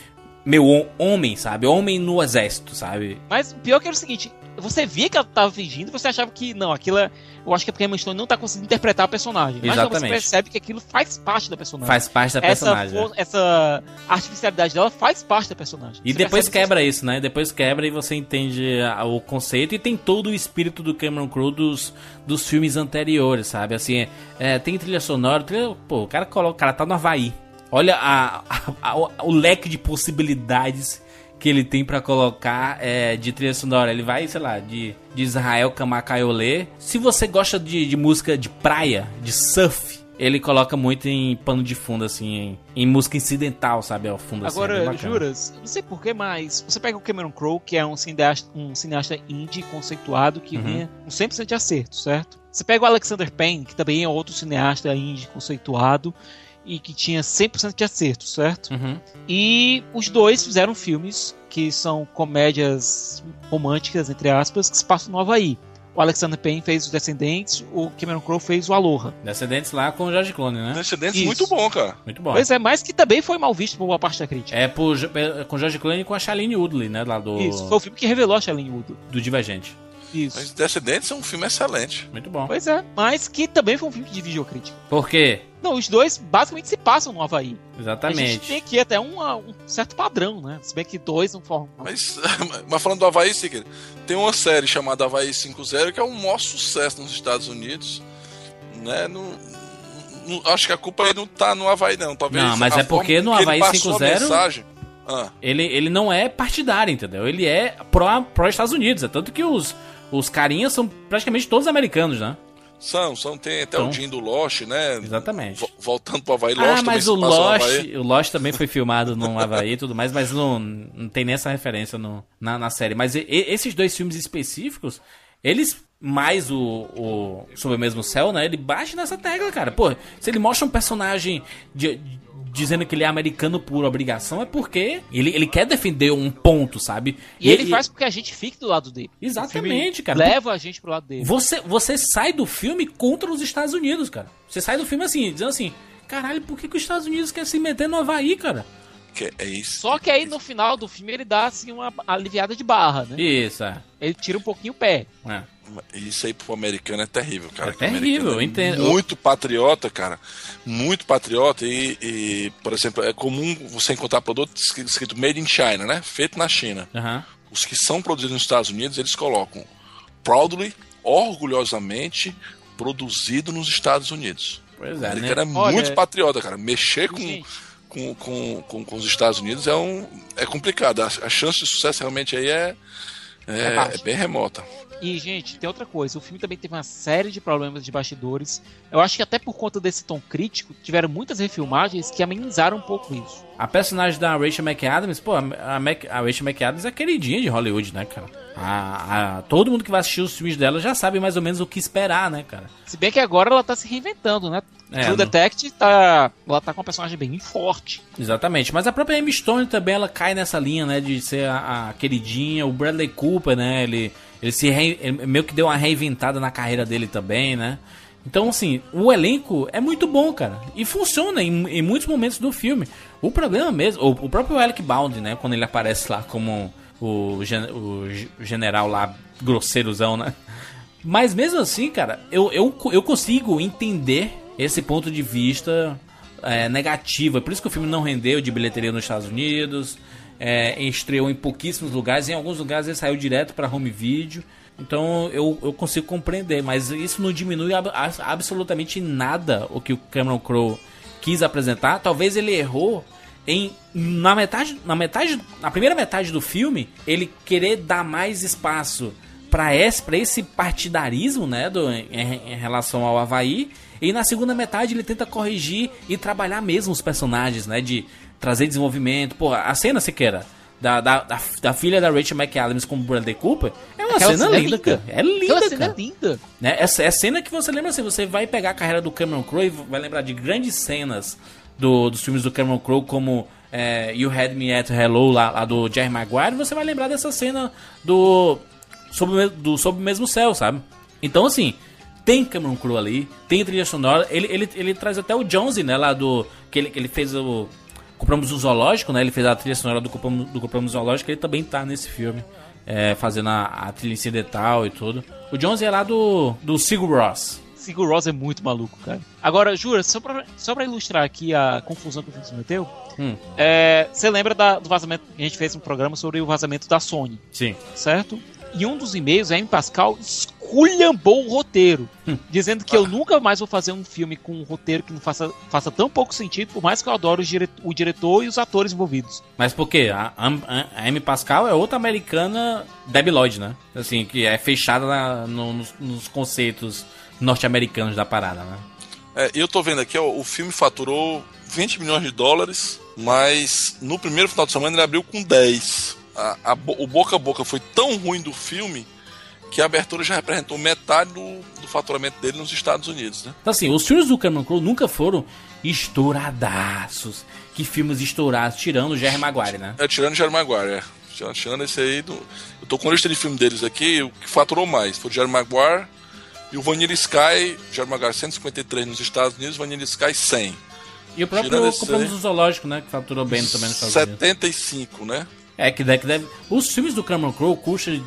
hom- homem, sabe? Homem no exército, sabe? Mas o pior que era o seguinte: você via que ela tava fingindo e você achava que não, aquilo é. Eu acho que é porque a Emma Stone não tá conseguindo interpretar a personagem. Mas não, você Exatamente. percebe que aquilo faz parte da personagem. Faz parte da essa, personagem. for- essa artificialidade dela faz parte da personagem. E Você depois quebra isso, né? Depois quebra e você entende o conceito e tem todo o espírito do Cameron Crowe dos, dos filmes anteriores, sabe? Assim, é, tem trilha sonora, trilha- pô, o cara coloca, o cara tá no Havaí. Olha a, a- a- o- leque de possibilidades que ele tem pra colocar é, de trilha sonora. Ele vai, sei lá, de, de Israel Kamakayolê. Se você gosta de, de música de praia, de surf, ele coloca muito em pano de fundo, assim, em, em música incidental, sabe? Ao fundo, assim, é Agora, juras, não sei porquê, mas você pega o Cameron Crowe, que é um cineasta, um cineasta indie conceituado que Uhum. vinha com 100% de acerto, certo? Você pega o Alexander Payne, que também é outro cineasta indie conceituado e que tinha 100% de acerto, certo? Uhum. E os dois fizeram filmes que são comédias românticas, entre aspas, que se passam no Havaí. o Alexander Payne fez os Descendentes, o Cameron Crowe fez o Aloha. Descendentes lá com o George Clooney, né? Descendentes Isso. muito bom, cara. Muito bom. Pois é, mas que também foi mal visto por boa parte da crítica. É por, com o George Clooney e com a Shailene Woodley, né? Lá do, Isso, foi o filme que revelou a Shailene Woodley. do Divergente. Isso. Mas Descendentes é um filme excelente. Muito bom. Pois é, mas que também foi um filme que dividiu a crítica. Por quê? Não, os dois basicamente se passam no Havaí. A gente Exatamente. tem aqui até um, um certo padrão, né? Se bem que dois não formam. Mas, mas falando do Havaí, Siqueira, tem uma série chamada Havaí 5.0 que é um maior sucesso nos Estados Unidos. Né? Não, não- acho que a culpa aí não tá no Havaí, não. Talvez Não, mas a é porque no Havaí passou a 5.0 mensagem- Ah, Ele, ele não é partidário, entendeu? Ele é pró, pró Estados Unidos. É tanto que os, os carinhas são praticamente todos americanos, né? são, são, tem até Então. o Jim do Lost, né? Exatamente. Vo- Voltando pro Havaí, Ah, Lost também mas o Lost, o Lost também foi filmado no Havaí e tudo mais, mas não, não tem nessa referência no, na, na série. Mas e- e- esses dois filmes específicos, eles, mais o, o Sob o Mesmo Céu, né? Ele bate nessa tecla, cara. Pô, se ele mostra um personagem de- de- dizendo que ele é americano por obrigação, é porque ele, ele quer defender um ponto, sabe? E ele, faz com que a gente fique do lado dele. Exatamente, cara. Leva a gente pro lado dele. Você, você sai do filme contra os Estados Unidos, cara. Você sai do filme assim, dizendo assim, caralho, por que, que os Estados Unidos quer se meter no Havaí, cara? Que é isso. Só que aí no final do filme ele dá assim uma aliviada de barra, né? Isso, é. Ele tira um pouquinho o pé. É. Isso aí pro americano é terrível, cara. É o terrível, eu é entendo. Muito patriota, cara. Muito patriota. E, e, por exemplo, é comum você encontrar produto escrito Made in China, né? Feito na China. Aham. Os que são produzidos nos Estados Unidos, eles colocam proudly, orgulhosamente, produzido nos Estados Unidos. Pois O é, americano né? é Olha- muito patriota, cara. Mexer com, Gente. com, com, com, com os Estados Unidos é, um, é complicado. A, a chance de sucesso realmente aí é, é, É é bem remota. E, gente, tem outra coisa. O filme também teve uma série de problemas de bastidores. Eu acho que até por conta desse tom crítico, tiveram muitas refilmagens que amenizaram um pouco isso. A personagem da Rachel McAdams, pô, a, Mac, a Rachel McAdams é queridinha de Hollywood, né, cara? A, a- todo mundo que vai assistir os filmes dela já sabe mais ou menos o que esperar, né, cara? Se bem que agora ela tá se reinventando, né? É, True Detective tá. Ela tá com uma personagem bem forte. Exatamente, mas a própria Emma Stone também ela cai nessa linha, né, de ser a, a queridinha, o Bradley Cooper, né, ele, ele se ele meio que deu uma reinventada na carreira dele também, né. Então, assim, o elenco é muito bom, cara, e funciona em, em muitos momentos do filme. O problema mesmo, o, o próprio Alec Baldwin, né, quando ele aparece lá como o, o ge- general lá grosseirozão, né. Mas mesmo assim, cara, eu, eu, eu consigo entender esse ponto de vista é, negativo. É por isso que o filme não rendeu de bilheteria nos Estados Unidos. É, estreou em pouquíssimos lugares. Em alguns lugares ele saiu direto para home video. Então eu, eu consigo compreender. Mas isso não diminui ab- absolutamente nada o que o Cameron Crowe quis apresentar. Talvez ele errou em na metade, na metade, na primeira metade do filme, ele querer dar mais espaço para esse, esse partidarismo, né, do, em, em relação ao Havaí, e na segunda metade ele tenta corrigir e trabalhar mesmo os personagens, né, de trazer desenvolvimento. Pô, a cena sequer da, da, da, da filha da Rachel McAdams com o Bradley Cooper é uma cena, cena é linda, linda. cara. É linda, Aquela cena cara. é linda. Né? Essa é a cena que você lembra assim, você vai pegar a carreira do Cameron Crowe e vai lembrar de grandes cenas do, dos filmes do Cameron Crowe, como é, You Had Me At Hello, lá, lá do Jerry Maguire, você vai lembrar dessa cena do Sob, do Sob o Mesmo Céu, sabe? Então, assim, tem Cameron Crowe ali, tem trilha sonora, ele, ele, ele traz até o Jonesy, né, lá do... que ele, que ele fez o... Compramos um zoológico, né? Ele fez a trilha sonora do Compramos, do Compramos Zoológico, ele também tá nesse filme. é, fazendo a, a trilha incidental e tudo. O Jones é lá do, do Sigur Ross. Sigur Rós é muito maluco, cara. Agora, Jura, só pra, só pra ilustrar aqui a confusão que o filme se meteu, Hum. é, você lembra da- do vazamento que a gente fez um programa sobre o vazamento da Sony, Sim. certo? Em um dos e-mails, a Amy Pascal esculhambou o roteiro, Hum. dizendo que eu nunca mais vou fazer um filme com um roteiro que não faça, faça tão pouco sentido, por mais que eu adore o, dire- o diretor e os atores envolvidos. Mas por quê? A, a, a Amy Pascal é outra americana Debbie Lloyd, né? Assim, que é fechada na- no- nos, nos conceitos norte-americanos da parada, né? É, eu tô vendo aqui, ó, o filme faturou 20 milhões de dólares, mas no primeiro final de semana ele abriu com 10. A, a o boca a boca foi tão ruim do filme que a abertura já representou metade do, do faturamento dele nos Estados Unidos, né? Então, assim, os filmes do Cameron Crowe nunca foram estouradaços. Que filmes estourados, tirando o Jerry Maguire, né? É tirando Jerry Maguire, é. Tirando esse aí, do... eu tô com a lista de filme deles aqui, o que faturou mais foi o Jerry Maguire e o Vanilla Sky, Jerry Maguire 153 nos Estados Unidos, Vanilla Sky 100. E o próprio Tirando Compramos o Zoológico, né? Que faturou bem também nos Estados Unidos. 75, né? É, que deve, que deve. Os filmes do Cameron Crowe custam de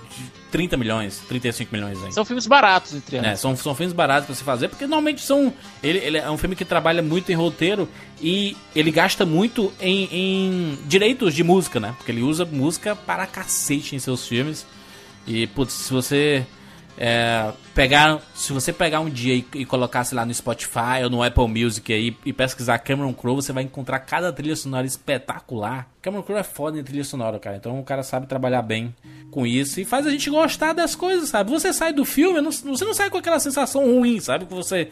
30 milhões, 35 milhões. São filmes baratos, entre É, aspas. são, são filmes baratos pra se fazer, porque normalmente são. Ele, ele é um filme que trabalha muito em roteiro e ele gasta muito em, em direitos de música, né? Porque ele usa música para cacete em seus filmes. E, putz, se você. É, pegar. Se você pegar um dia e, e colocar, sei lá, no Spotify ou no Apple Music aí e pesquisar Cameron Crowe, você vai encontrar cada trilha sonora espetacular. Cameron Crowe é foda em trilha sonora, cara. Então o cara sabe trabalhar bem com isso e faz a gente gostar das coisas, sabe? Você sai do filme, não- você não sai com aquela sensação ruim, sabe? Que você.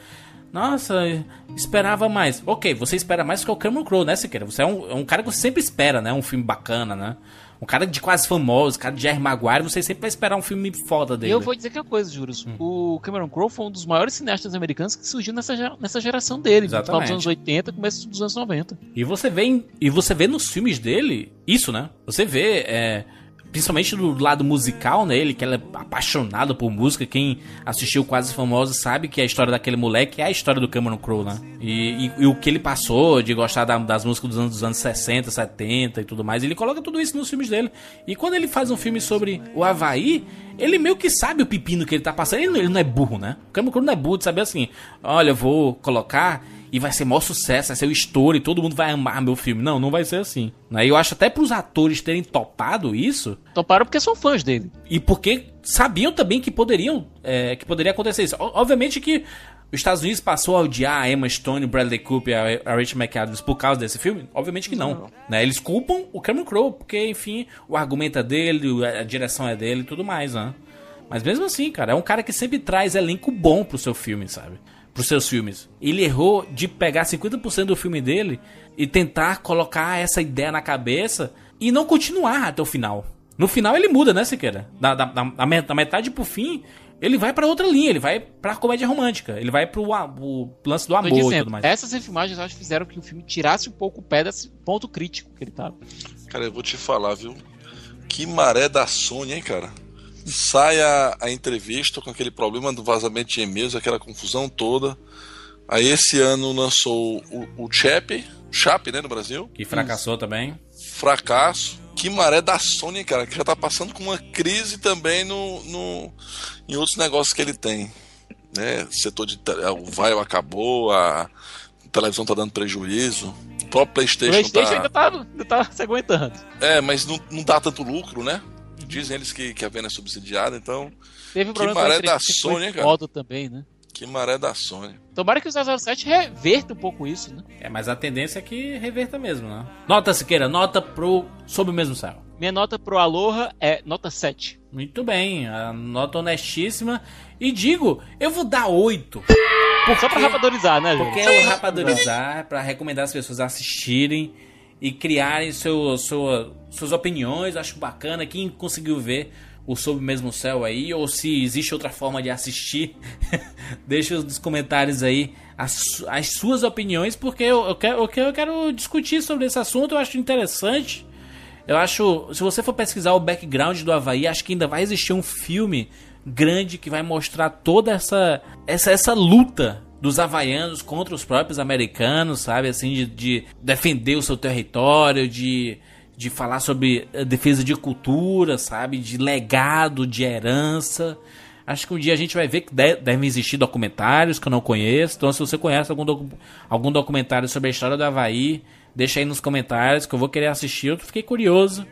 Nossa, esperava mais. Ok, você espera mais que o Cameron Crowe, né, Siqueira? Você é um, é um cara que você sempre espera, né? Um filme bacana, né? Um cara de quase famoso, cara de Jerry Maguire, você sempre vai esperar um filme foda dele. eu vou dizer que uma coisa, Juros. Hum. O Cameron Crowe foi um dos maiores cineastas americanos que surgiu nessa, nessa geração dele, no final Exatamente. dos anos 80 começo dos anos 90. E você vê em- e você vê nos filmes dele isso, né? Você vê é, principalmente do lado musical, né? Ele que é apaixonado por música. Quem assistiu Quase Famoso sabe que a história daquele moleque é a história do Cameron Crowe, né? E, e- e o que ele passou de gostar da- das músicas dos anos, dos anos 60, 70 e tudo mais, ele coloca tudo isso nos filmes dele. E quando ele faz um filme sobre o Havaí, ele meio que sabe o pepino que ele tá passando. Ele, não- ele não é burro, né? O Cameron Crowe não é burro de saber assim, olha, eu vou colocar e vai ser maior sucesso, vai ser o estouro e todo mundo vai amar meu filme. Não, não vai ser assim. Né? E eu acho até pros atores terem topado isso. Toparam porque são fãs dele. E porque sabiam também que poderiam. é, que poderia acontecer isso. Obviamente que os Estados Unidos passou a odiar a Emma Stone, o Bradley Cooper e a Rachel McAdams por causa desse filme? Obviamente que não. Né? Eles culpam o Cameron Crowe, porque, enfim, o argumento é dele, a a direção é dele e tudo mais, né? Mas mesmo assim, cara, é um cara que sempre traz elenco bom pro seu filme, sabe? Pros seus filmes. Ele errou de pegar 50% do filme dele e tentar colocar essa ideia na cabeça e não continuar até o final. No final ele muda, né, Siqueira? Da, da, da, da met- da metade pro fim, ele vai pra outra linha, ele vai pra comédia romântica, ele vai pro, a- pro lance do amor e dizendo, tudo mais. essas refilmagens eu acho que fizeram que o filme tirasse um pouco o pé desse ponto crítico que ele tava. Cara, eu vou te falar, viu? Que maré da Sony, hein, cara? Sai a, a entrevista com aquele problema do vazamento de e-mails, aquela confusão toda. Aí esse ano lançou o, o Chap, Chap, né, no Brasil. Que fracassou também. Fracasso. Que maré da Sony, cara, que já tá passando com uma crise também no, no, em outros negócios que ele tem. Né? Setor de. O Vai acabou, a televisão tá dando prejuízo. O próprio O PlayStation, PlayStation tá. ainda tá, ainda tá se aguentando. É, mas não, não dá tanto lucro, né? Dizem eles que, que a venda é subsidiada, então. Teve um que problema maré com a da Sony, cara? foda também, né? Que maré da Sony. Tomara que o 007 reverta um pouco isso, né? É, mas a tendência é que reverta mesmo, né? Nota, Siqueira, nota pro Sob o Mesmo Céu. Minha nota pro Aloha é nota 7. Muito bem, a nota honestíssima. E digo, eu vou dar 8. Só pra rapadorizar, né, Porque gente? é o rapadorizar, pra recomendar as pessoas a assistirem e criarem seu, sua, suas opiniões. Acho bacana. Quem conseguiu ver o Sob o Mesmo Céu aí, ou se existe outra forma de assistir, deixa nos comentários aí as, as suas opiniões, porque eu, eu quero- eu quero discutir sobre esse assunto, eu acho interessante. Eu acho, se você for pesquisar o background do Havaí, acho que ainda vai existir um filme grande que vai mostrar toda essa essa, essa luta dos havaianos contra os próprios americanos, sabe? Assim, de, de defender o seu território, de, de falar sobre a defesa de cultura, sabe? De legado, de herança. Acho que um dia a gente vai ver que de- devem existir documentários que eu não conheço. Então, se você conhece algum, docu- algum documentário sobre a história do Havaí, deixa aí nos comentários que eu vou querer assistir. Eu fiquei curioso.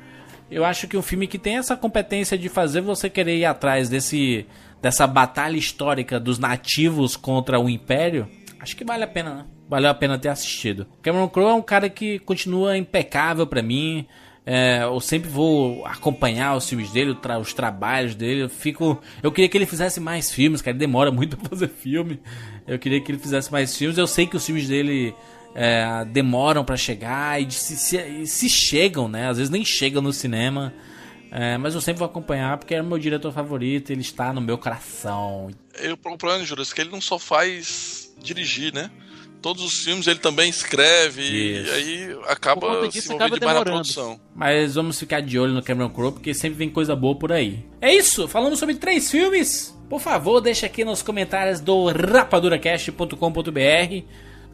Eu acho que um filme que tem essa competência de fazer você querer ir atrás desse dessa batalha histórica dos nativos contra o Império, acho que vale a pena, né? Valeu a pena ter assistido. Cameron Crowe é um cara que continua impecável pra mim. É, eu sempre vou acompanhar os filmes dele, tra- os trabalhos dele. Eu fico, eu queria que ele fizesse mais filmes, cara. Ele demora muito pra fazer filme. Eu queria que ele fizesse mais filmes. Eu sei que os filmes dele é, demoram pra chegar e se, se- se chegam, né? Às vezes nem chegam no cinema. É, mas eu sempre vou acompanhar porque é o meu diretor favorito. Ele está no meu coração. Eu, o problema, Júlio, é que ele não só faz dirigir, né? todos os filmes ele também escreve Isso. e aí acaba conta se disso, envolvendo acaba demais na demorando. produção. Mas vamos ficar de olho no Cameron Crowe, porque sempre vem coisa boa por aí. É isso, falamos sobre três filmes. Por favor, deixa aqui nos comentários do rapaduracast.com.br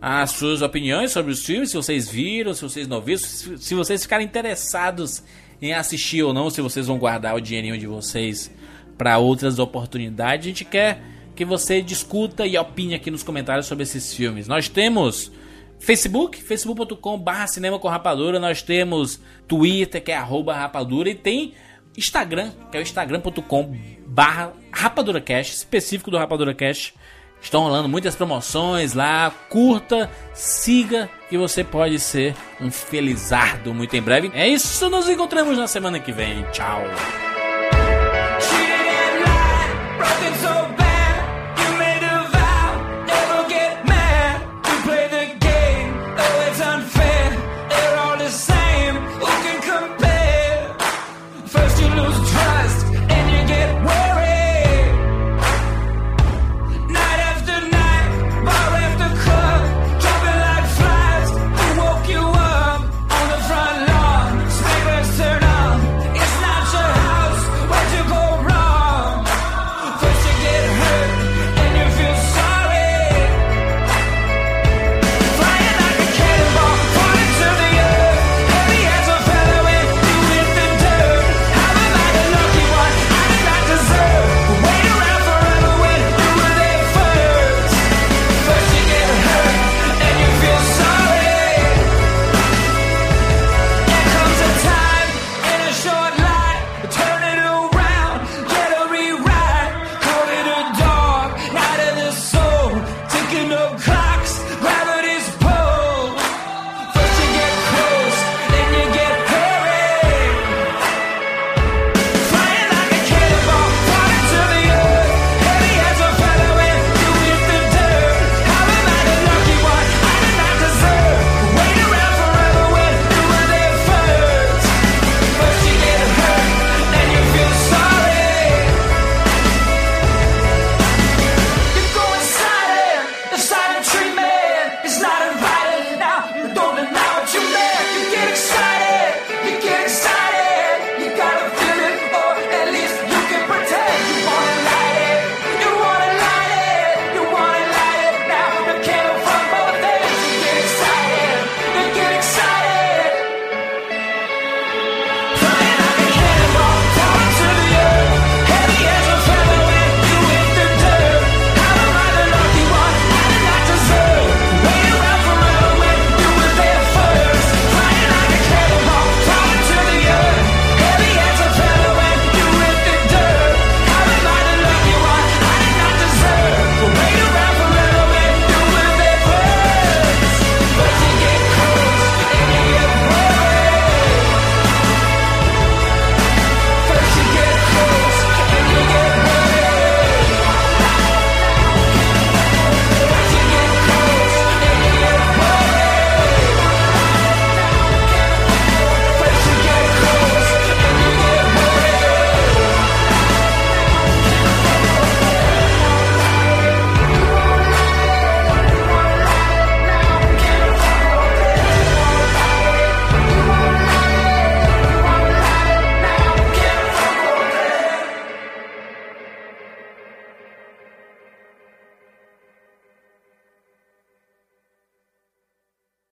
as suas opiniões sobre os filmes, se vocês viram, se vocês não viram, se vocês ficarem interessados em assistir ou não, se vocês vão guardar o dinheirinho de vocês para outras oportunidades. A gente quer que você discuta e opine aqui nos comentários sobre esses filmes. Nós temos Facebook, facebook.com barra cinema com rapadura, nós temos Twitter, que é arroba rapadura, e tem Instagram, que é o instagram.com barra rapaduracast, específico do rapaduracast. Estão rolando muitas promoções lá, curta, siga, que você pode ser um felizardo muito em breve. É isso, nos encontramos na semana que vem. Tchau!